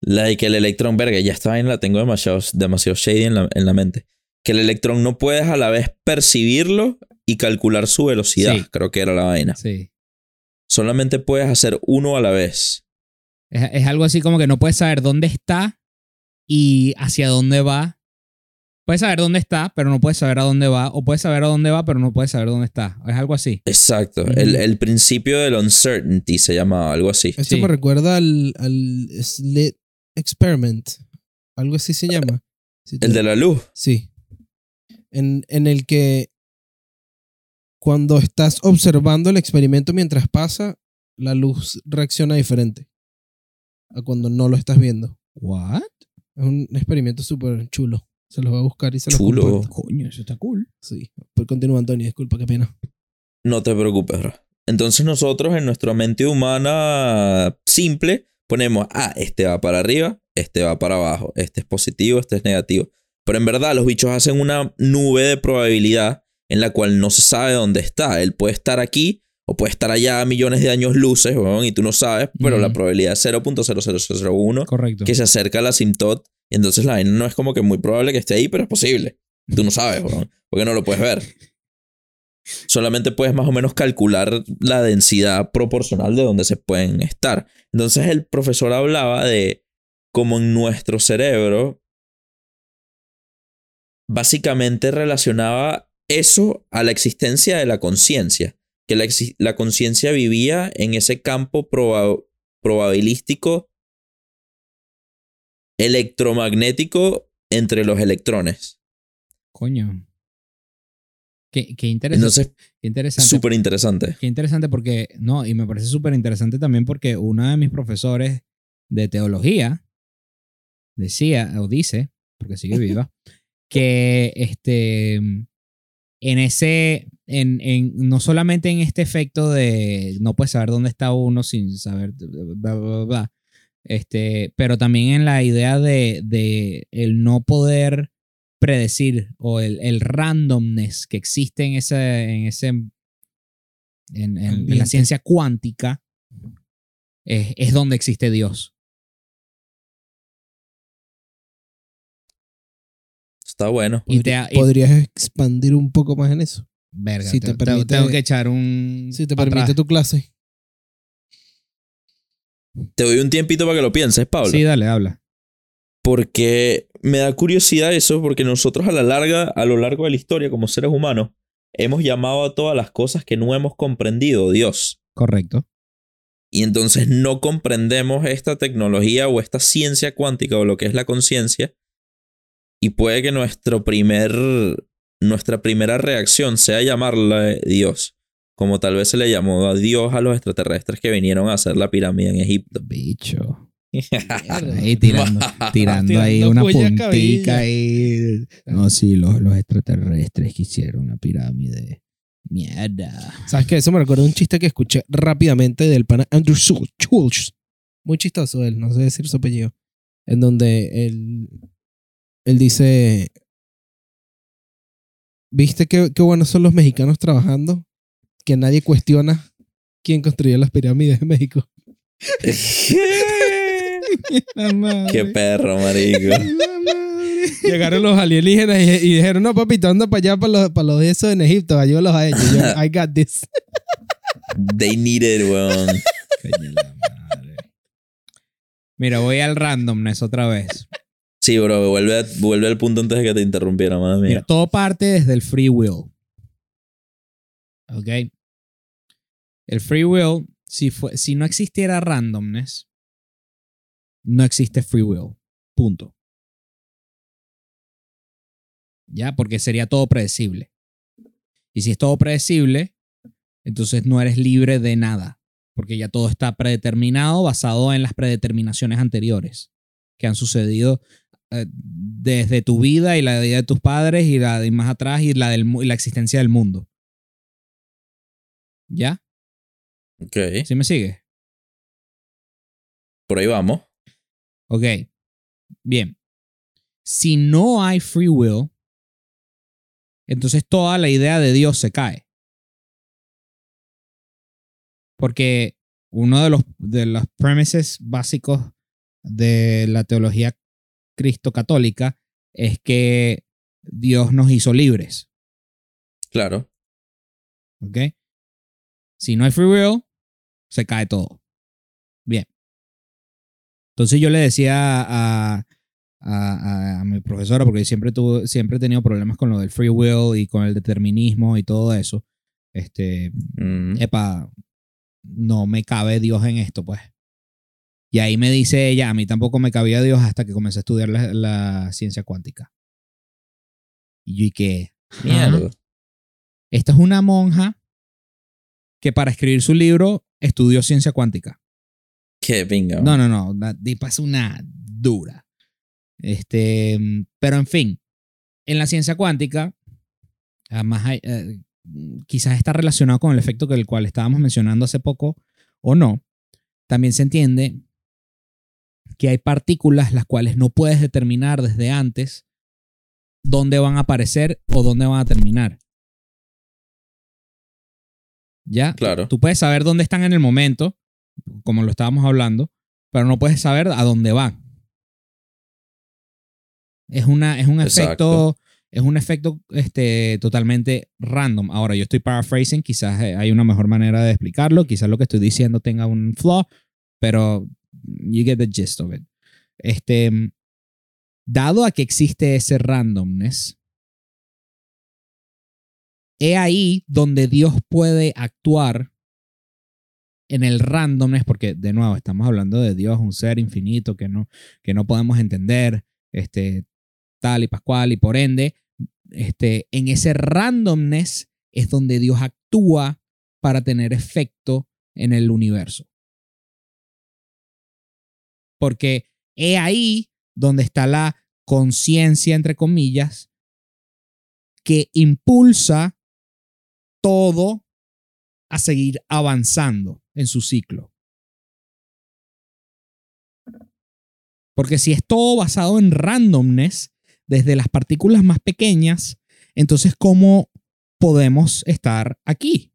la de que el electrón, verga, ya esta vaina la tengo demasiado, demasiado shady en la, en la mente. Que el electrón no puedes a la vez percibirlo y calcular su velocidad, Sí. creo que era la vaina. Sí. Solamente puedes hacer uno a la vez. Es, es algo así como que no puedes saber dónde está y hacia dónde va. Puedes saber dónde está, pero no puedes saber a dónde va. O puedes saber a dónde va, pero no puedes saber dónde está. Es algo así. Exacto. El, el principio del uncertainty se llama algo así. Esto Sí. me recuerda al, al slit experiment. Algo así se llama. Si te- El de la luz. Sí. En, en el que cuando estás observando el experimento mientras pasa, la luz reacciona diferente. a cuando no lo estás viendo. ¿What? Es un experimento súper chulo. Se los voy a buscar y se los Chulo. comparto. Coño, eso está cool. Sí. Pues continúa, Antonio. Disculpa, qué pena. No te preocupes, bro. Entonces nosotros en nuestra mente humana simple ponemos, ah, este va para arriba, este va para abajo, este es positivo, este es negativo. Pero en verdad los bichos hacen una nube de probabilidad en la cual no se sabe dónde está. Él puede estar aquí o puede estar allá a millones de años luces, weón, y tú no sabes, pero la probabilidad es 0.0001 Correcto. que se acerca al asintot. Y entonces la vaina no es como que muy probable que esté ahí, pero es posible. Tú no sabes, weón, porque no lo puedes ver. Solamente puedes más o menos calcular la densidad proporcional de donde se pueden estar. Entonces el profesor hablaba de cómo en nuestro cerebro básicamente relacionaba eso a la existencia de la conciencia. Que la, la conciencia vivía en ese campo proba- probabilístico electromagnético entre los electrones. Coño. Qué, qué interesante. Entonces, qué interesante. súper interesante. Qué interesante porque, no, y me parece súper interesante también porque uno de mis profesores de teología decía, o dice, porque sigue viva, que este, en ese, en, en, no solamente en este efecto de no puedes saber dónde está uno sin saber, bla, bla, bla, bla, este, pero también en la idea de, de el no poder predecir o el, el randomness que existe en ese, en ese en, en- en la ciencia cuántica es, es donde existe Dios. Está bueno. Y te, y- ¿Podrías expandir un poco más en eso? verga, si te te- te- permite- tengo que echar un. Si te permite atrás. tu clase. Te doy un tiempito para que lo pienses, Pablo. Sí, dale, habla. Porque me da curiosidad eso, porque nosotros a la larga, a lo largo de la historia, como seres humanos, hemos llamado a todas las cosas que no hemos comprendido Dios. Correcto. Y entonces no comprendemos esta tecnología o esta ciencia cuántica o lo que es la conciencia. Y puede que nuestro primer, nuestra primera reacción sea llamarla Dios. Como tal vez se le llamó a Dios a los extraterrestres que vinieron a hacer la pirámide en Egipto. Bicho. Ahí tirando, tirando ahí una puntica cabilla. ahí. No, sí, los, los extraterrestres que hicieron la pirámide. Mierda. ¿Sabes qué? Eso me recuerda un chiste que escuché rápidamente del pana Andrew Schul- Schultz. Muy chistoso él, no sé decir su apellido. En donde él, él dice: ¿Viste qué, qué buenos son los mexicanos trabajando? Que nadie cuestiona quién construyó las pirámides de México. Qué perro, marico. Llegaron los alienígenas y, y dijeron: No, papito, anda para allá, para los, para los de esos en Egipto, ayúdalos a ellos. Yo, I got this. They need it, weón. Coño la madre. Mira, voy al randomness otra vez. Sí, bro, vuelve, vuelve al punto antes de que te interrumpiera, madre mía. Todo parte desde el free will. ¿Ok? El free will, si, fue, si no existiera randomness, no existe free will. Punto. ¿Ya? Porque sería todo predecible. Y si es todo predecible, entonces no eres libre de nada. Porque ya todo está predeterminado basado en las predeterminaciones anteriores que han sucedido desde tu vida y la vida de tus padres y la de más atrás y la, del, y la existencia del mundo. ¿Ya? Ok, ¿Sí me sigue? por ahí vamos. Ok. Bien. Si no hay free will, entonces toda la idea de Dios se cae. Porque uno de los, de los premises básicos de la teología cristo-católica es que Dios nos hizo libres. Claro. ¿Ok? Si no hay free will, se cae todo. Bien. Entonces yo le decía a, a, a- a mi profesora, porque siempre, tuve, siempre he tenido problemas con lo del free will y con el determinismo y todo eso. Este, Mm. epa, no me cabe Dios en esto, pues. Y ahí me dice ella, a mí tampoco me cabía Dios hasta que comencé a estudiar la, la ciencia cuántica. Y yo, ¿y qué? Mierda. Esta es una monja que para escribir su libro estudió ciencia cuántica. Qué pinga. No, no, no. La tipa es una dura. Este, pero en fin, en la ciencia cuántica, además hay, eh, quizás está relacionado con el efecto que el cual estábamos mencionando hace poco o no. También se entiende que hay partículas las cuales no puedes determinar desde antes dónde van a aparecer o dónde van a terminar. ¿Ya? Claro. Tú puedes saber dónde están en el momento, como lo estábamos hablando, pero no puedes saber a dónde van. Es, una, es un Exacto. efecto, es un efecto este, totalmente random. Ahora, yo estoy paraphrasing, quizás eh, hay una mejor manera de explicarlo, quizás lo que estoy diciendo tenga un flaw, pero you get the gist of it. Este, dado a que existe ese randomness, he ahí donde Dios puede actuar en el randomness, porque de nuevo estamos hablando de Dios, un ser infinito que no, que no podemos entender, este, tal y pascual, y por ende, este, en ese randomness es donde Dios actúa para tener efecto en el universo. Porque he ahí donde está la conciencia, entre comillas, que impulsa todo a seguir avanzando en su ciclo. Porque si es todo basado en randomness, desde las partículas más pequeñas, entonces ¿cómo podemos estar aquí?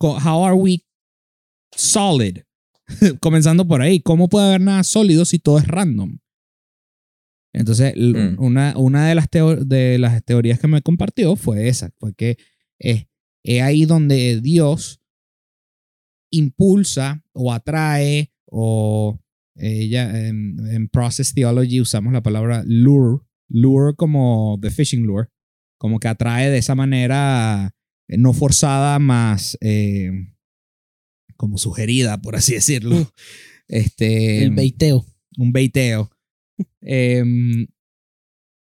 How are we solid? Comenzando por ahí, ¿cómo puede haber nada sólido si todo es random? Entonces, Mm. una, una de, las de las teorías que me compartió fue esa, fue que es, es ahí donde Dios impulsa o atrae o ella en, en Process Theology usamos la palabra lure, lure como the fishing lure, como que atrae de esa manera eh, no forzada, más eh, como sugerida, por así decirlo. Mm. Este, El beiteo. un beiteo em,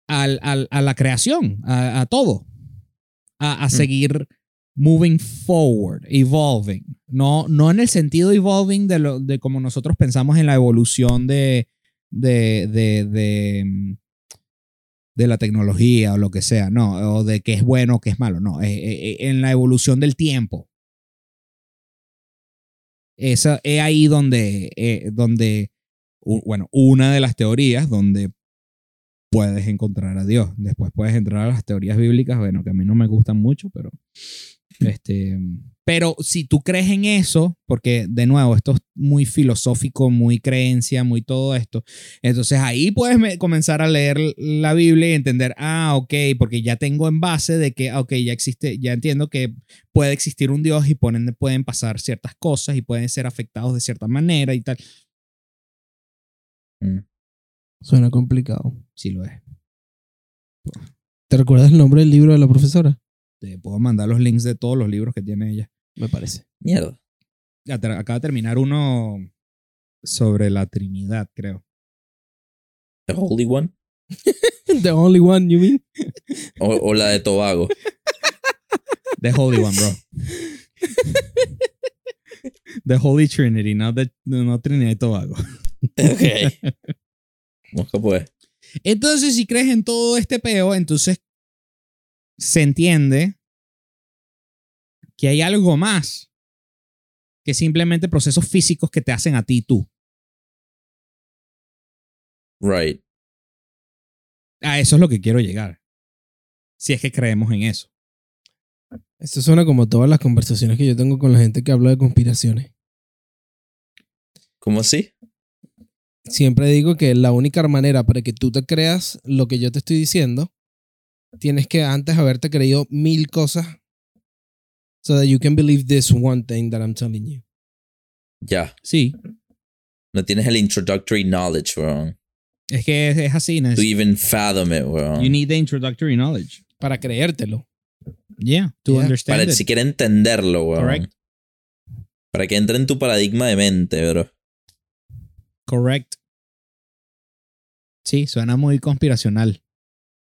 al- al- a la creación, a, a todo, a, a seguir moving forward, evolving. No, no en el sentido evolving de, lo, de como nosotros pensamos en la evolución de, de, de, de, em, de la tecnología o lo que sea, no, o de qué es bueno o qué es malo, no, eh, eh, eh, en la evolución del tiempo. Esa es ahí donde, eh, donde bueno, una de las teorías donde puedes encontrar a Dios. Después puedes entrar a las teorías bíblicas, bueno, que a mí no me gustan mucho, pero este, pero si tú crees en eso, porque de nuevo, esto es muy filosófico, muy creencia, muy todo esto, entonces ahí puedes me- comenzar a leer la Biblia y entender, ah, ok, porque ya tengo en base de que, ah, ok, ya existe, ya entiendo que puede existir un Dios y ponen, pueden pasar ciertas cosas y pueden ser afectados de cierta manera y tal. Mm. Suena complicado. Sí lo es. ¿Te recuerdas el nombre del libro de la profesora? Te puedo mandar los links de todos los libros que tiene ella. Me parece. Mierda. Acaba de terminar uno sobre la Trinidad, creo. The Holy One. The only one, you mean? O, o la de Tobago. The Holy One, bro. The Holy Trinity, no, the, no Trinidad y Tobago. ok. Mosca pues. Entonces, si crees en todo este peo, entonces se entiende que hay algo más que simplemente procesos físicos que te hacen a ti tú. Right. A eso es lo que quiero llegar. Si es que creemos en eso. Esto suena como todas las conversaciones que yo tengo con la gente que habla de conspiraciones. ¿Cómo así? Siempre digo que la única manera para que tú te creas lo que yo te estoy diciendo, tienes que antes haberte creído mil cosas so that you can believe this one thing that I'm telling you. Ya. Sí, No tienes el introductory knowledge, weón. es que es, es así. To Nes. even fathom it, weón. You need the introductory knowledge. Para creértelo. Yeah, to Yeah. understand Para it. siquiera entenderlo, weón. Correct. Para que entre en tu paradigma de mente, bro. Correct. Sí, suena muy conspiracional.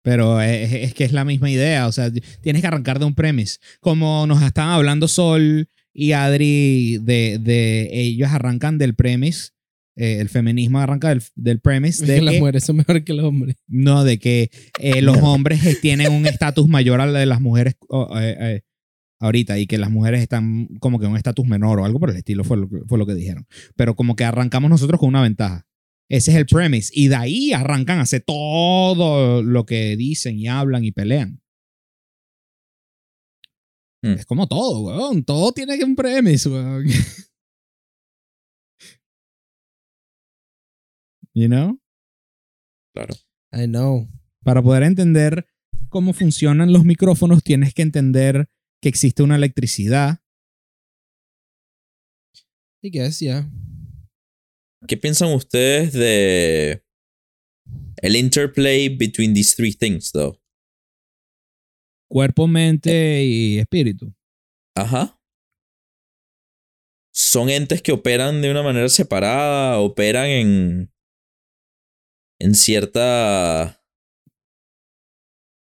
Pero es, es que es la misma idea. O sea, tienes que arrancar de un premise. Como nos estaban hablando Sol y Adri de, de ellos arrancan del premise, eh, el feminismo arranca del, del premise Es de que las mujeres son mejor que los hombres. no, de que eh, los hombres eh, tienen un estatus mayor al de las mujeres oh, eh, eh, ahorita y que las mujeres están como que en un estatus menor o algo por el estilo, fue lo, fue lo que dijeron. Pero como que arrancamos nosotros con una ventaja. Ese es el premise. Y de ahí arrancan a hacer todo lo que dicen y hablan y pelean. Hmm. Es como todo, weón. Todo tiene que un premise, weón. you know? Claro. I know. Para poder entender cómo funcionan los micrófonos, tienes que entender que existe una electricidad. I guess, yeah. ¿Qué piensan ustedes de el interplay between these three things, though? Cuerpo, mente y espíritu. Ajá. Son entes que operan de una manera separada, operan en. en cierta.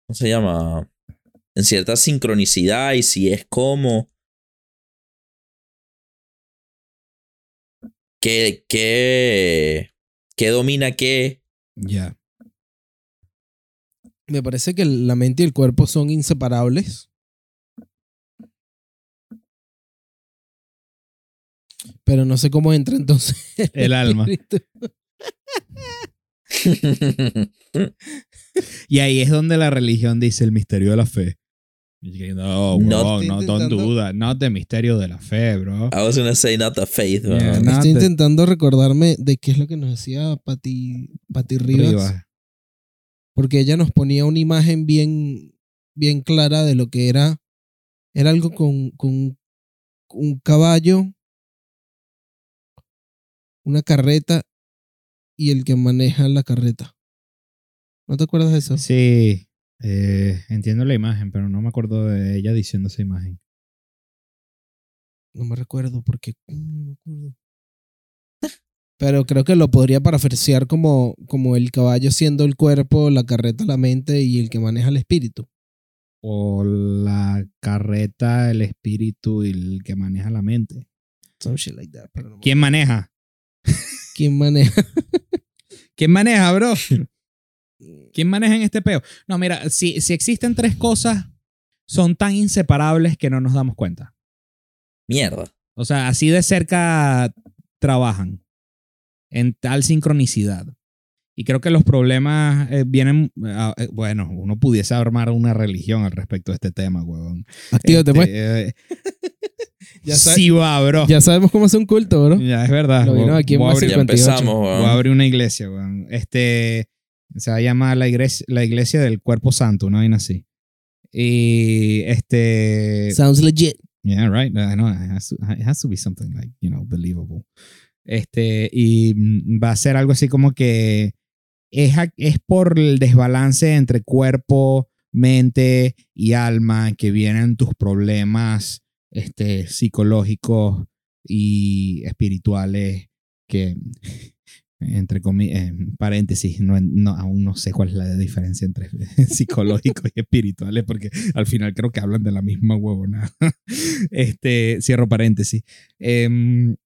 ¿Cómo se llama? En cierta sincronicidad y si es como. ¿Qué, qué, qué domina qué? Ya. Me parece que la mente y el cuerpo son inseparables. Pero no sé cómo entra entonces El alma. Y ahí es donde la religión dice el misterio de la fe. No, estoy no, don't do that. Not the misterio de la fe, bro. I was gonna say not the faith, but- Yeah, no. Estoy te- intentando recordarme de qué es lo que nos decía Pati, Pati Rivas, Arriba. Porque ella nos ponía una imagen bien, bien clara de lo que era. Era algo con, con un caballo, una carreta y el que maneja la carreta. ¿No te acuerdas de eso? Sí, eh, entiendo la imagen, pero no me acuerdo de ella diciendo esa imagen. No me recuerdo porque. mm, No me acuerdo. Pero creo que lo podría parafrasear como, como el caballo siendo el cuerpo, la carreta la mente y el que maneja el espíritu. O la carreta, el espíritu y el que maneja la mente. Some shit like that, pero no me ¿Quién maneja? ¿Quién maneja? ¿Quién maneja, bro? ¿Quién maneja en este peo? No, mira, si, si existen tres cosas, son tan inseparables que no nos damos cuenta. Mierda. O sea, así de cerca trabajan en tal sincronicidad. Y creo que los problemas eh, vienen, ah, eh, bueno, uno pudiese armar una religión al respecto de este tema, huevón. Actívate, Este, pues. eh, Ya, sí va, bro. Ya, ya sabemos cómo hacer un culto, bro. es verdad. Lo vino aquí en voy a Base abrir- Ya 58. empezamos, Voy a abrir una iglesia, weón. Este se va a llamar la iglesia, la iglesia del cuerpo santo, una vaina así. Y este. Sounds legit. Yeah, right. I know. It has, to, it has to be something like, you know, believable. Este, y va a ser algo así como que es, es por el desbalance entre cuerpo, mente y alma que vienen tus problemas este, psicológicos y espirituales que, entre comillas, paréntesis, no, no, aún no sé cuál es la diferencia entre psicológicos y espirituales, porque al final creo que hablan de la misma huevona. este, cierro paréntesis. Em,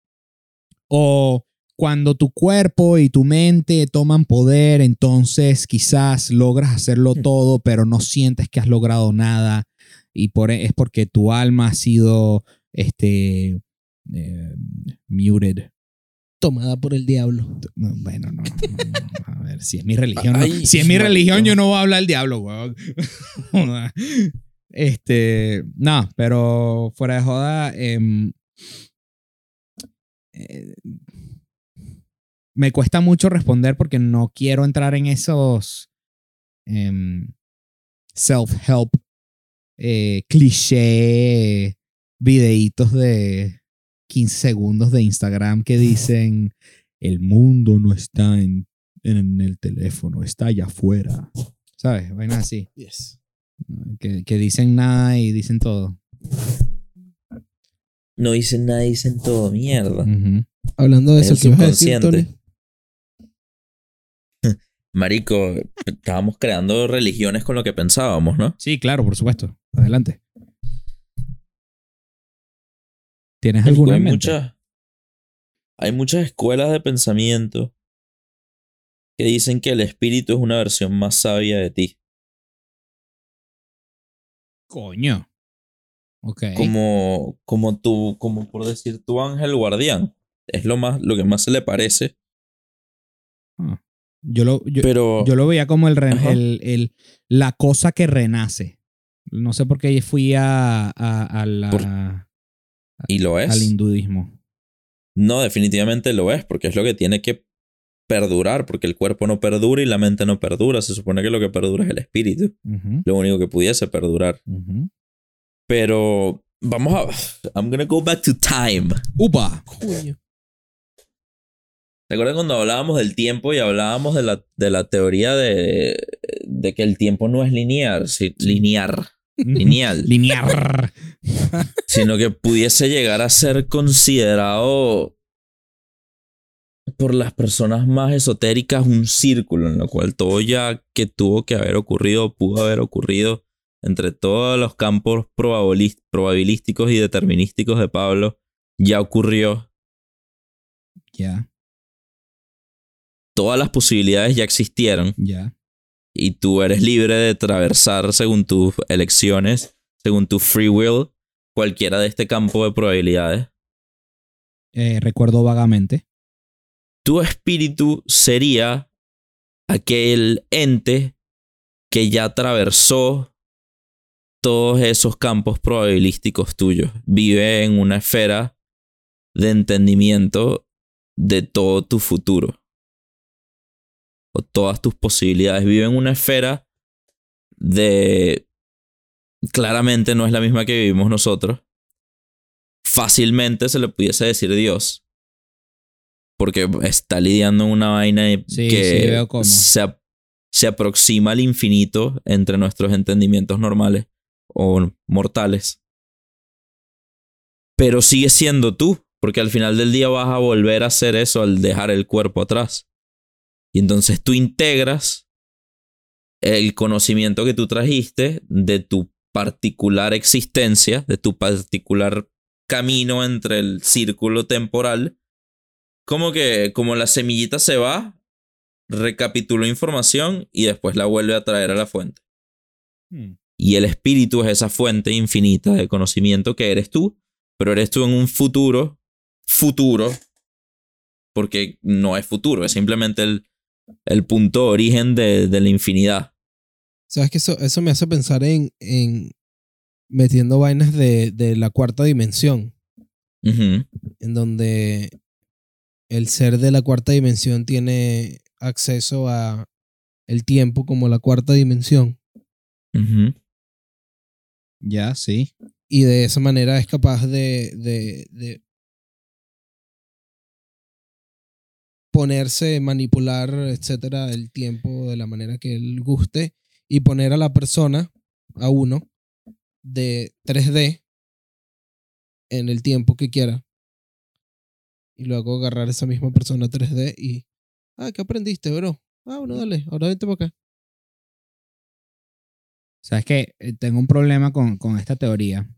o cuando tu cuerpo y tu mente toman poder, entonces quizás logras hacerlo todo, pero no sientes que has logrado nada. Y por, es porque tu alma ha sido este, eh, muted. Tomada por el diablo. No, bueno, no, no, no. A ver, si es mi religión. Ay, si es mi religión, yo no voy a hablar del diablo, weón. este, no, pero fuera de joda, em, eh, me cuesta mucho responder porque no quiero entrar en esos em, self-help eh, cliché videitos de 15 segundos de Instagram que dicen el mundo no está en, en el teléfono, está allá afuera. ¿Sabes? Vainas así. Yes. Que, que dicen nada y dicen todo. No dicen nada, dicen todo. Mierda. Hablando de Es eso, ¿qué vas a decir, Tony? subconsciente. Marico, estábamos creando religiones con lo que pensábamos, ¿no? Sí, claro, por supuesto. Adelante. ¿Tienes alguna hay en mente? muchas, hay muchas escuelas de pensamiento que dicen que el espíritu es una versión más sabia de ti. Coño. Ok. Como, como tu, como por decir tu ángel guardián. Es lo más, lo que más se le parece. Yo lo, yo, Pero yo lo veía como el, la cosa que renace. No sé por qué fui a, a, a la- Por- y lo es. al hinduismo. No, definitivamente lo es, porque es lo que tiene que perdurar, porque el cuerpo no perdura y la mente no perdura. Se supone que lo que perdura es el espíritu, lo único que pudiese perdurar. Pero vamos a. I'm gonna go back to time. ¡Upa! ¿Te acuerdas cuando hablábamos del tiempo y hablábamos de la, de la teoría de, de que el tiempo no es lineal, si- lineal, lineal, Linear. sino que pudiese llegar a ser considerado por las personas más esotéricas un círculo en lo cual todo ya que tuvo que haber ocurrido pudo haber ocurrido entre todos los campos probabilísticos y determinísticos de Pablo ya ocurrió. Ya, todas las posibilidades ya existieron. Ya. Y tú eres libre de atravesar según tus elecciones, según tu free will, cualquiera de este campo de probabilidades. Eh, recuerdo vagamente. Tu espíritu sería aquel ente que ya atravesó todos esos campos probabilísticos tuyos. Vive en una esfera de entendimiento de todo tu futuro. O todas tus posibilidades. Vive en una esfera de... Claramente no es la misma que vivimos nosotros. Fácilmente se le pudiese decir Dios. Porque está lidiando en una vaina y Sí, que sí, se, ap- se aproxima al infinito entre nuestros entendimientos normales o mortales. Pero sigue siendo tú, porque al final del día vas a volver a hacer eso al dejar el cuerpo atrás. Y entonces tú integras el conocimiento que tú trajiste de tu particular existencia, de tu particular camino entre el círculo temporal, como que como la semillita se va, recapituló información y después la vuelve a traer a la fuente. Hmm. Y el espíritu es esa fuente infinita de conocimiento que eres tú, pero eres tú en un futuro, futuro, porque no es futuro, es simplemente el, el punto de origen de, de la infinidad. ¿Sabes que eso, eso me hace pensar en, en metiendo vainas de, de la cuarta dimensión, en donde el ser de la cuarta dimensión tiene acceso a el tiempo como la cuarta dimensión. Ya, sí. y de esa manera es capaz de, de, de ponerse, manipular, etcétera, el tiempo de la manera que él guste y poner a la persona, a uno, de 3D en el tiempo que quiera. Y luego agarrar a esa misma persona 3D y, ah, ¿qué aprendiste, bro? Ah, bueno, dale, ahora vente para acá. ¿Sabes qué? Eh, Tengo un problema con, con esta teoría.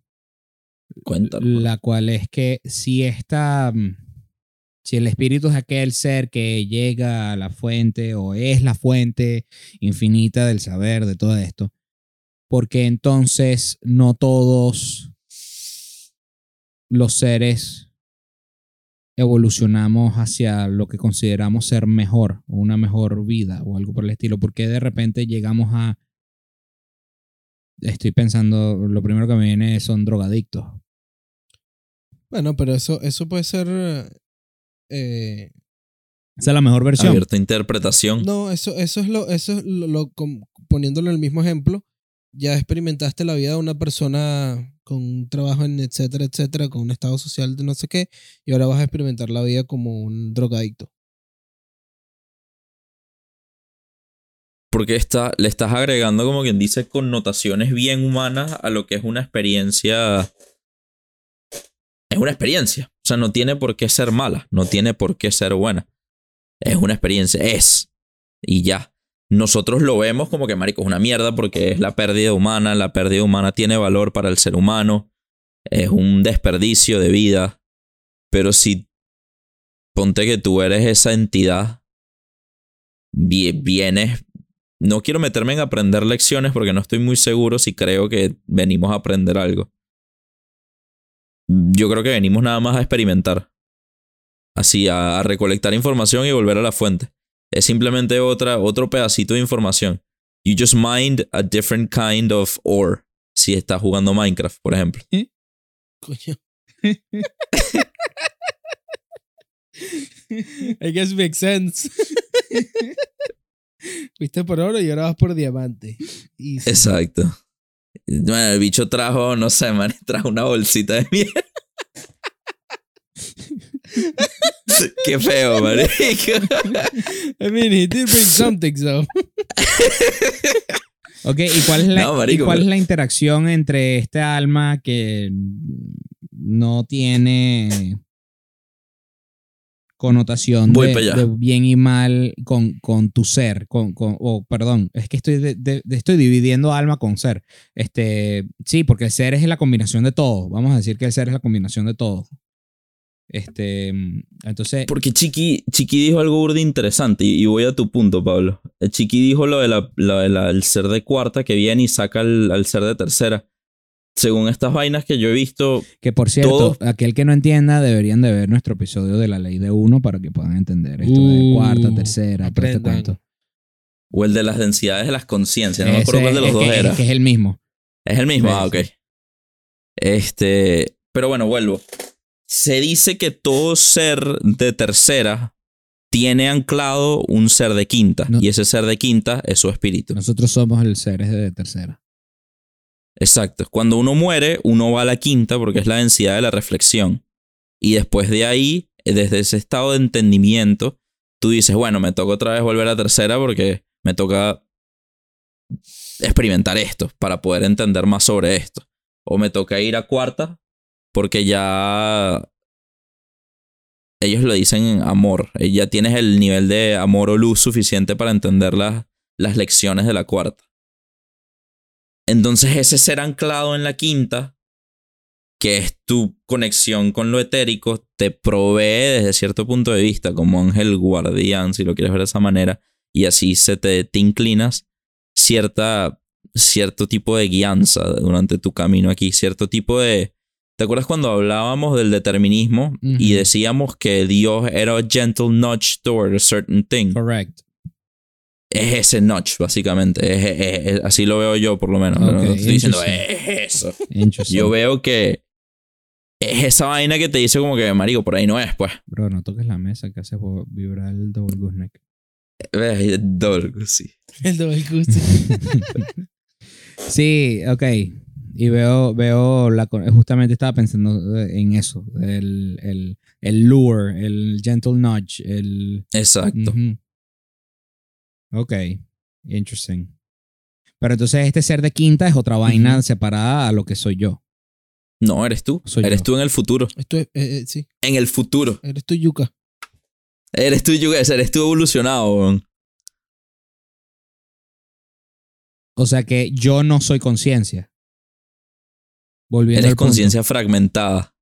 Cuéntalo. La cual es que si esta. Si el espíritu es aquel ser que llega a la fuente o es la fuente infinita del saber de todo esto, porque entonces no todos los seres evolucionamos hacia lo que consideramos ser mejor o una mejor vida o algo por el estilo, porque de repente llegamos a estoy pensando, lo primero que me viene son drogadictos. Bueno, pero eso, eso puede ser... eh, Esa es la mejor versión. Abierta interpretación. No, eso, eso es lo, eso es lo, poniéndolo en el mismo ejemplo. Ya experimentaste la vida de una persona con un trabajo en etcétera, etcétera, con un estado social de no sé qué, y ahora vas a experimentar la vida como un drogadicto. Porque está, le estás agregando, como quien dice, connotaciones bien humanas a lo que es una experiencia. Es una experiencia. O sea, no tiene por qué ser mala, no tiene por qué ser buena. Es una experiencia, es. Y ya. Nosotros lo vemos como que, marico, es una mierda porque es la pérdida humana, la pérdida humana tiene valor para el ser humano. es un desperdicio de vida. Pero si ponte que tú eres esa entidad, vie- vienes. No quiero meterme en aprender lecciones porque no estoy muy seguro si creo que venimos a aprender algo. Yo creo que venimos nada más a experimentar. Así, a, a recolectar información y volver a la fuente. Es simplemente otra, otro pedacito de información. You just mined a different kind of ore. Si estás jugando Minecraft, por ejemplo. Coño. I guess makes sense. Fuiste por oro y ahora vas por diamante. Y sí. Exacto. Bueno, el bicho trajo, no sé, man, trajo una bolsita de mierda. Qué feo, marico. I mean, he did bring something, so. Ok, ¿y cuál es la, No, y marico, cuál pero- es la interacción entre este alma que no tiene connotación Voy de, de bien y mal con, con tu ser? Con, con, o perdón, es que estoy, de- estoy dividiendo alma con ser. Este, sí, porque el ser es la combinación de todo. Vamos a decir que el ser es la combinación de todo. Este, entonces, Porque Chiqui, Chiqui dijo algo burda interesante y, y voy a tu punto, Pablo. El Chiqui dijo lo del de la, la- el ser de cuarta que viene y saca al, al ser de tercera. Según estas vainas que yo he visto, que por cierto, todo- aquel que no entienda deberían de ver nuestro episodio de la ley de uno para que puedan entender esto de Uh, cuarta, tercera, todo este cuento. o el de las densidades de las conciencias, no me acuerdo cuál de los es dos que, era. es que es el mismo. Es el mismo, Sí, ah, ok. Este, pero bueno, vuelvo. Se dice que todo ser de tercera tiene anclado un ser de quinta. No. Y ese ser de quinta es su espíritu. Nosotros somos el seres de tercera. Exacto. Cuando uno muere, uno va a la quinta porque es la densidad de la reflexión. Y después de ahí, desde ese estado de entendimiento, tú dices, bueno, me toca otra vez volver a tercera porque me toca experimentar esto para poder entender más sobre esto. O me toca ir a cuarta porque ya ellos lo dicen amor. Eh, Ya tienes el nivel de amor o luz suficiente para entender las, las lecciones de la cuarta. Entonces ese ser anclado en la quinta, que es tu conexión con lo etérico, te provee desde cierto punto de vista como ángel guardián, si lo quieres ver de esa manera, y así se te, te inclinas cierta, cierto tipo de guianza durante tu camino aquí, cierto tipo de... ¿Te acuerdas cuando hablábamos del determinismo y decíamos que Dios era a gentle nudge toward a certain thing? Correct. Es ese notch, básicamente. Es, es- es- así lo veo yo, por lo menos. No estoy diciendo, es eso. Yo veo que es esa vaina que te dice como que, marico, por ahí no es, pues. Bro, no toques la mesa que hace vibrar el double gooseneck. Ves, Dolgo, sí. El doble gusto. Sí, ok. Y veo, veo la, justamente estaba pensando en eso. El, el, el lure, el gentle nudge, el... Exacto. Ok, interesting. Pero entonces este ser de quinta es otra vaina separada a lo que soy yo. No, eres tú. Soy eres yo. tú en el futuro. Esto es, eh, eh, sí, En el futuro. eres tú yuca. Eres tú, Yuga, eres tú evolucionado, weón. O sea que yo no soy conciencia. Volviendo Eres conciencia fragmentada.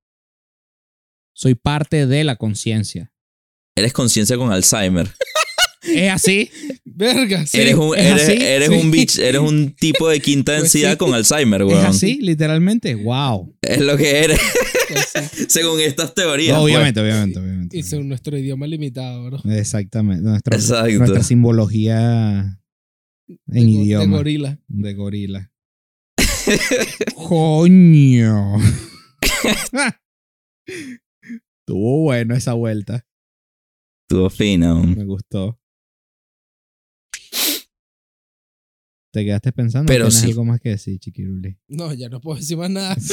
Soy parte de la conciencia. Eres conciencia con Alzheimer. ¿Es así? Verga, sí. eres un, ¿es eres, así? eres Sí. un bitch, eres un tipo de quinta Pues densidad sí. con Alzheimer, ¿Es weón. así? Literalmente. Wow. Es lo que eres, Pues sí. según estas teorías. No, pues. obviamente, obviamente, obviamente. Y según nuestro idioma limitado, bro. Exactamente. Nuestra, Exacto. nuestra simbología en De idioma. De gorila. De gorila. Coño. Estuvo bueno esa vuelta. Estuvo fina. weón. Me gustó. ¿Te quedaste pensando? Pero ¿Tienes sí. algo más que decir, Chiquiruli? No, ya no puedo decir más nada.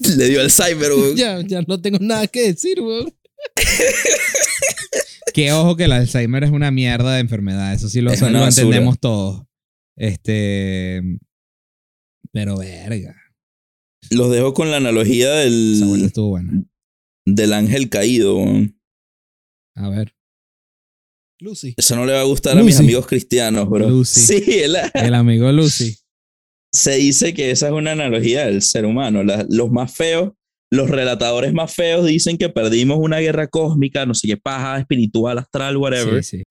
Le dio Alzheimer, weón. ya, ya no tengo nada que decir, weón. Que ojo que el Alzheimer es una mierda de enfermedad. Eso sí lo, Es entendemos todos. Este. Pero verga. Los dejo con la analogía del, estuvo buena. del ángel caído. weón. A ver. Lucy. Eso no le va a gustar a mis amigos cristianos, bro. Lucy. Sí, el, El amigo Lucy. se dice que esa es una analogía del ser humano. La- los más feos, los relatadores más feos dicen que perdimos una guerra cósmica, no sé qué paja, espiritual, astral, whatever. Sí, sí.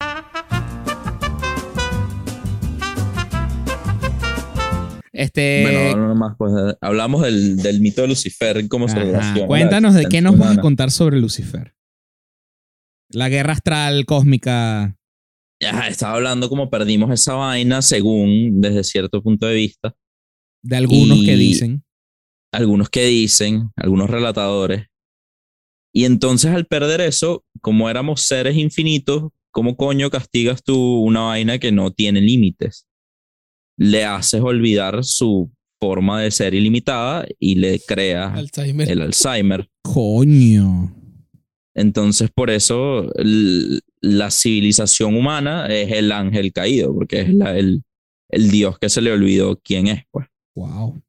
Este. Bueno, no más, pues hablamos del, del mito de Lucifer, relaciona. Cuéntanos de qué nos vas a contar sobre Lucifer. La guerra astral cósmica. Ajá, estaba hablando como perdimos esa vaina según, desde cierto punto de vista, De algunos que dicen. algunos que dicen, algunos relatadores. Y entonces al perder eso, como éramos seres infinitos, ¿cómo coño castigas tú una vaina que no tiene límites? Le haces olvidar su forma de ser ilimitada y le creas Alzheimer. el Alzheimer. Coño. Entonces, por eso la civilización humana es el ángel caído, porque es la- el, el Dios que se le olvidó quién es. Pues. Wow.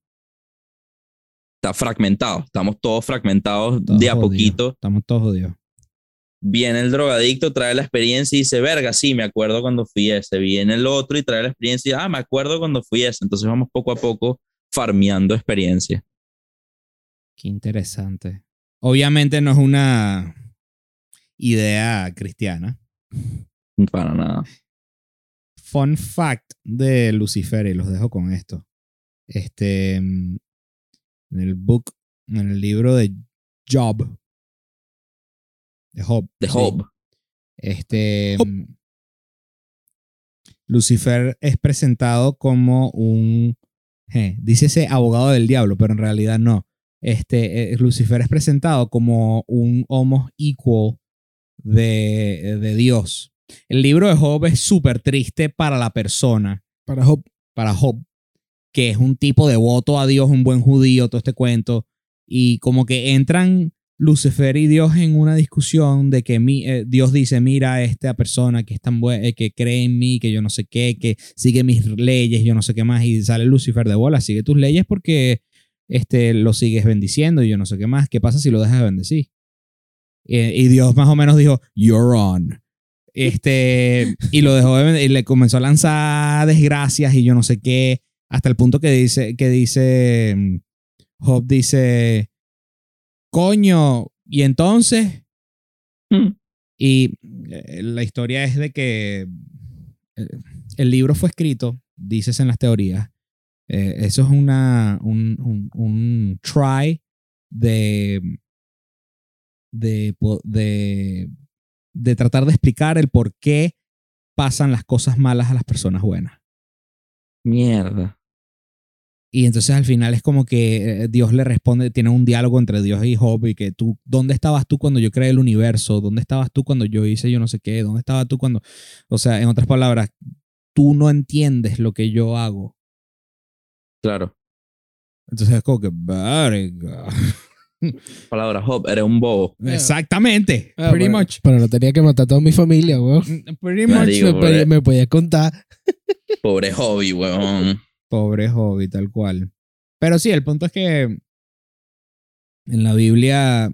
Está fragmentado, estamos todos fragmentados de a poquito. Estamos todos jodidos. Viene el drogadicto, trae la experiencia y dice, verga, sí, me acuerdo cuando fui ese. Viene el otro y trae la experiencia y, ah, me acuerdo cuando fui ese. Entonces vamos poco a poco farmeando experiencia. Qué interesante. Obviamente no es una idea cristiana. Para nada. Fun fact de Lucifer, y los dejo con esto. Este, mm, en el book, en el libro de Job, de Job. De. Job. Este, Job. mm, Lucifer es presentado como un, eh, dice ese abogado del diablo, pero en realidad no. Este, eh, Lucifer es presentado como un homo equal de, de Dios. El libro de Job es súper triste para la persona, Para Job. para Job, que es un tipo devoto a Dios, un buen judío, todo este cuento. Y como que entran Lucifer y Dios en una discusión de que mi- eh, Dios dice, mira a esta persona que es tan buena, que cree en mí, que yo no sé qué, que sigue mis leyes, yo no sé qué más. Y sale Lucifer de bola, sigue tus leyes porque este, lo sigues bendiciendo y yo no sé qué más. ¿Qué pasa si lo dejas de bendecir? Eh, y Dios más o menos dijo, you're on. Este, y lo dejó de y le comenzó a lanzar desgracias y yo no sé qué, hasta el punto que dice, que dice, mm, Job dice, coño, y entonces, Mm. y eh, la historia es de que eh, el libro fue escrito, dices en las teorías, eh, eso es una, un, un, un try de, de, de, de tratar de explicar el por qué pasan las cosas malas a las personas buenas. Mierda. Y entonces al final es como que eh, Dios le responde, tiene un diálogo entre Dios y Job y que tú, ¿dónde estabas tú cuando yo creé el universo? ¿Dónde estabas tú cuando yo hice yo no sé qué? ¿Dónde estabas tú cuando... O sea, en otras palabras, tú no entiendes lo que yo hago. Claro. Entonces es como que. Palabra Job, eres un bobo. Exactamente. Ah, pretty pero- much. Pero no tenía que matar a toda mi familia, weón. Pretty Marico. much. Digo, Me, pobre. me podías contar. Pobre hobby, weón. Pobre hobby, tal cual. Pero sí, el punto es que en la Biblia,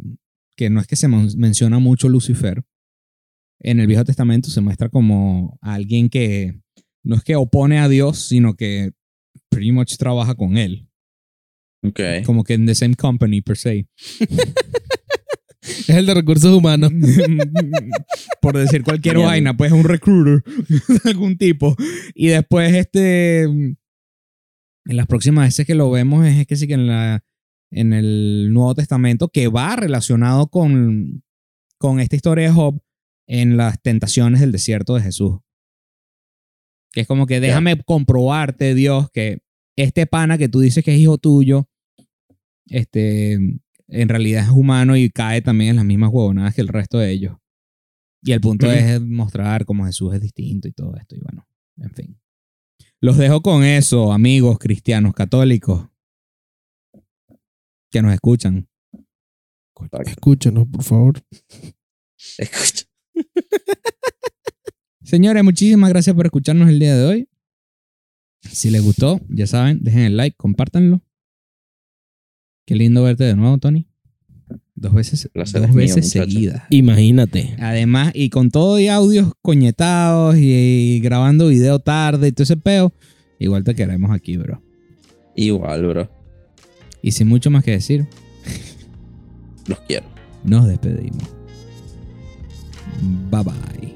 que no es que se menciona mucho Lucifer, en el Viejo Testamento se muestra como alguien que no es que opone a Dios, sino que pretty much trabaja con él. Como que en the same company, per se. Es el de recursos humanos. Por decir cualquier vaina, pues es un recruiter de algún tipo. Y después, este. En las próximas veces que lo vemos, es que sí que en, la, en el Nuevo Testamento, que va relacionado con, con esta historia de Job en las tentaciones del desierto de Jesús. Que es como que déjame comprobarte, Dios, que este pana que tú dices que es hijo tuyo, este, en realidad es humano y cae también en las mismas huevonadas que el resto de ellos. Y el punto es mostrar cómo Jesús es distinto y todo esto. Y bueno, en fin. Los dejo con eso, amigos cristianos católicos que nos escuchan. Escúchanos, por favor. Escucha. Señores, muchísimas gracias por escucharnos el día de hoy. Si les gustó, ya saben, dejen el like, compártanlo. Qué lindo verte de nuevo, Tony. Dos veces, Placer dos veces seguidas. Imagínate. Además, y con todo y audios coñetados y, y, grabando video tarde y todo ese peo, igual te queremos aquí, bro. Igual, bro. Y sin mucho más que decir, los quiero. Nos despedimos. Bye bye.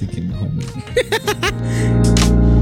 Este que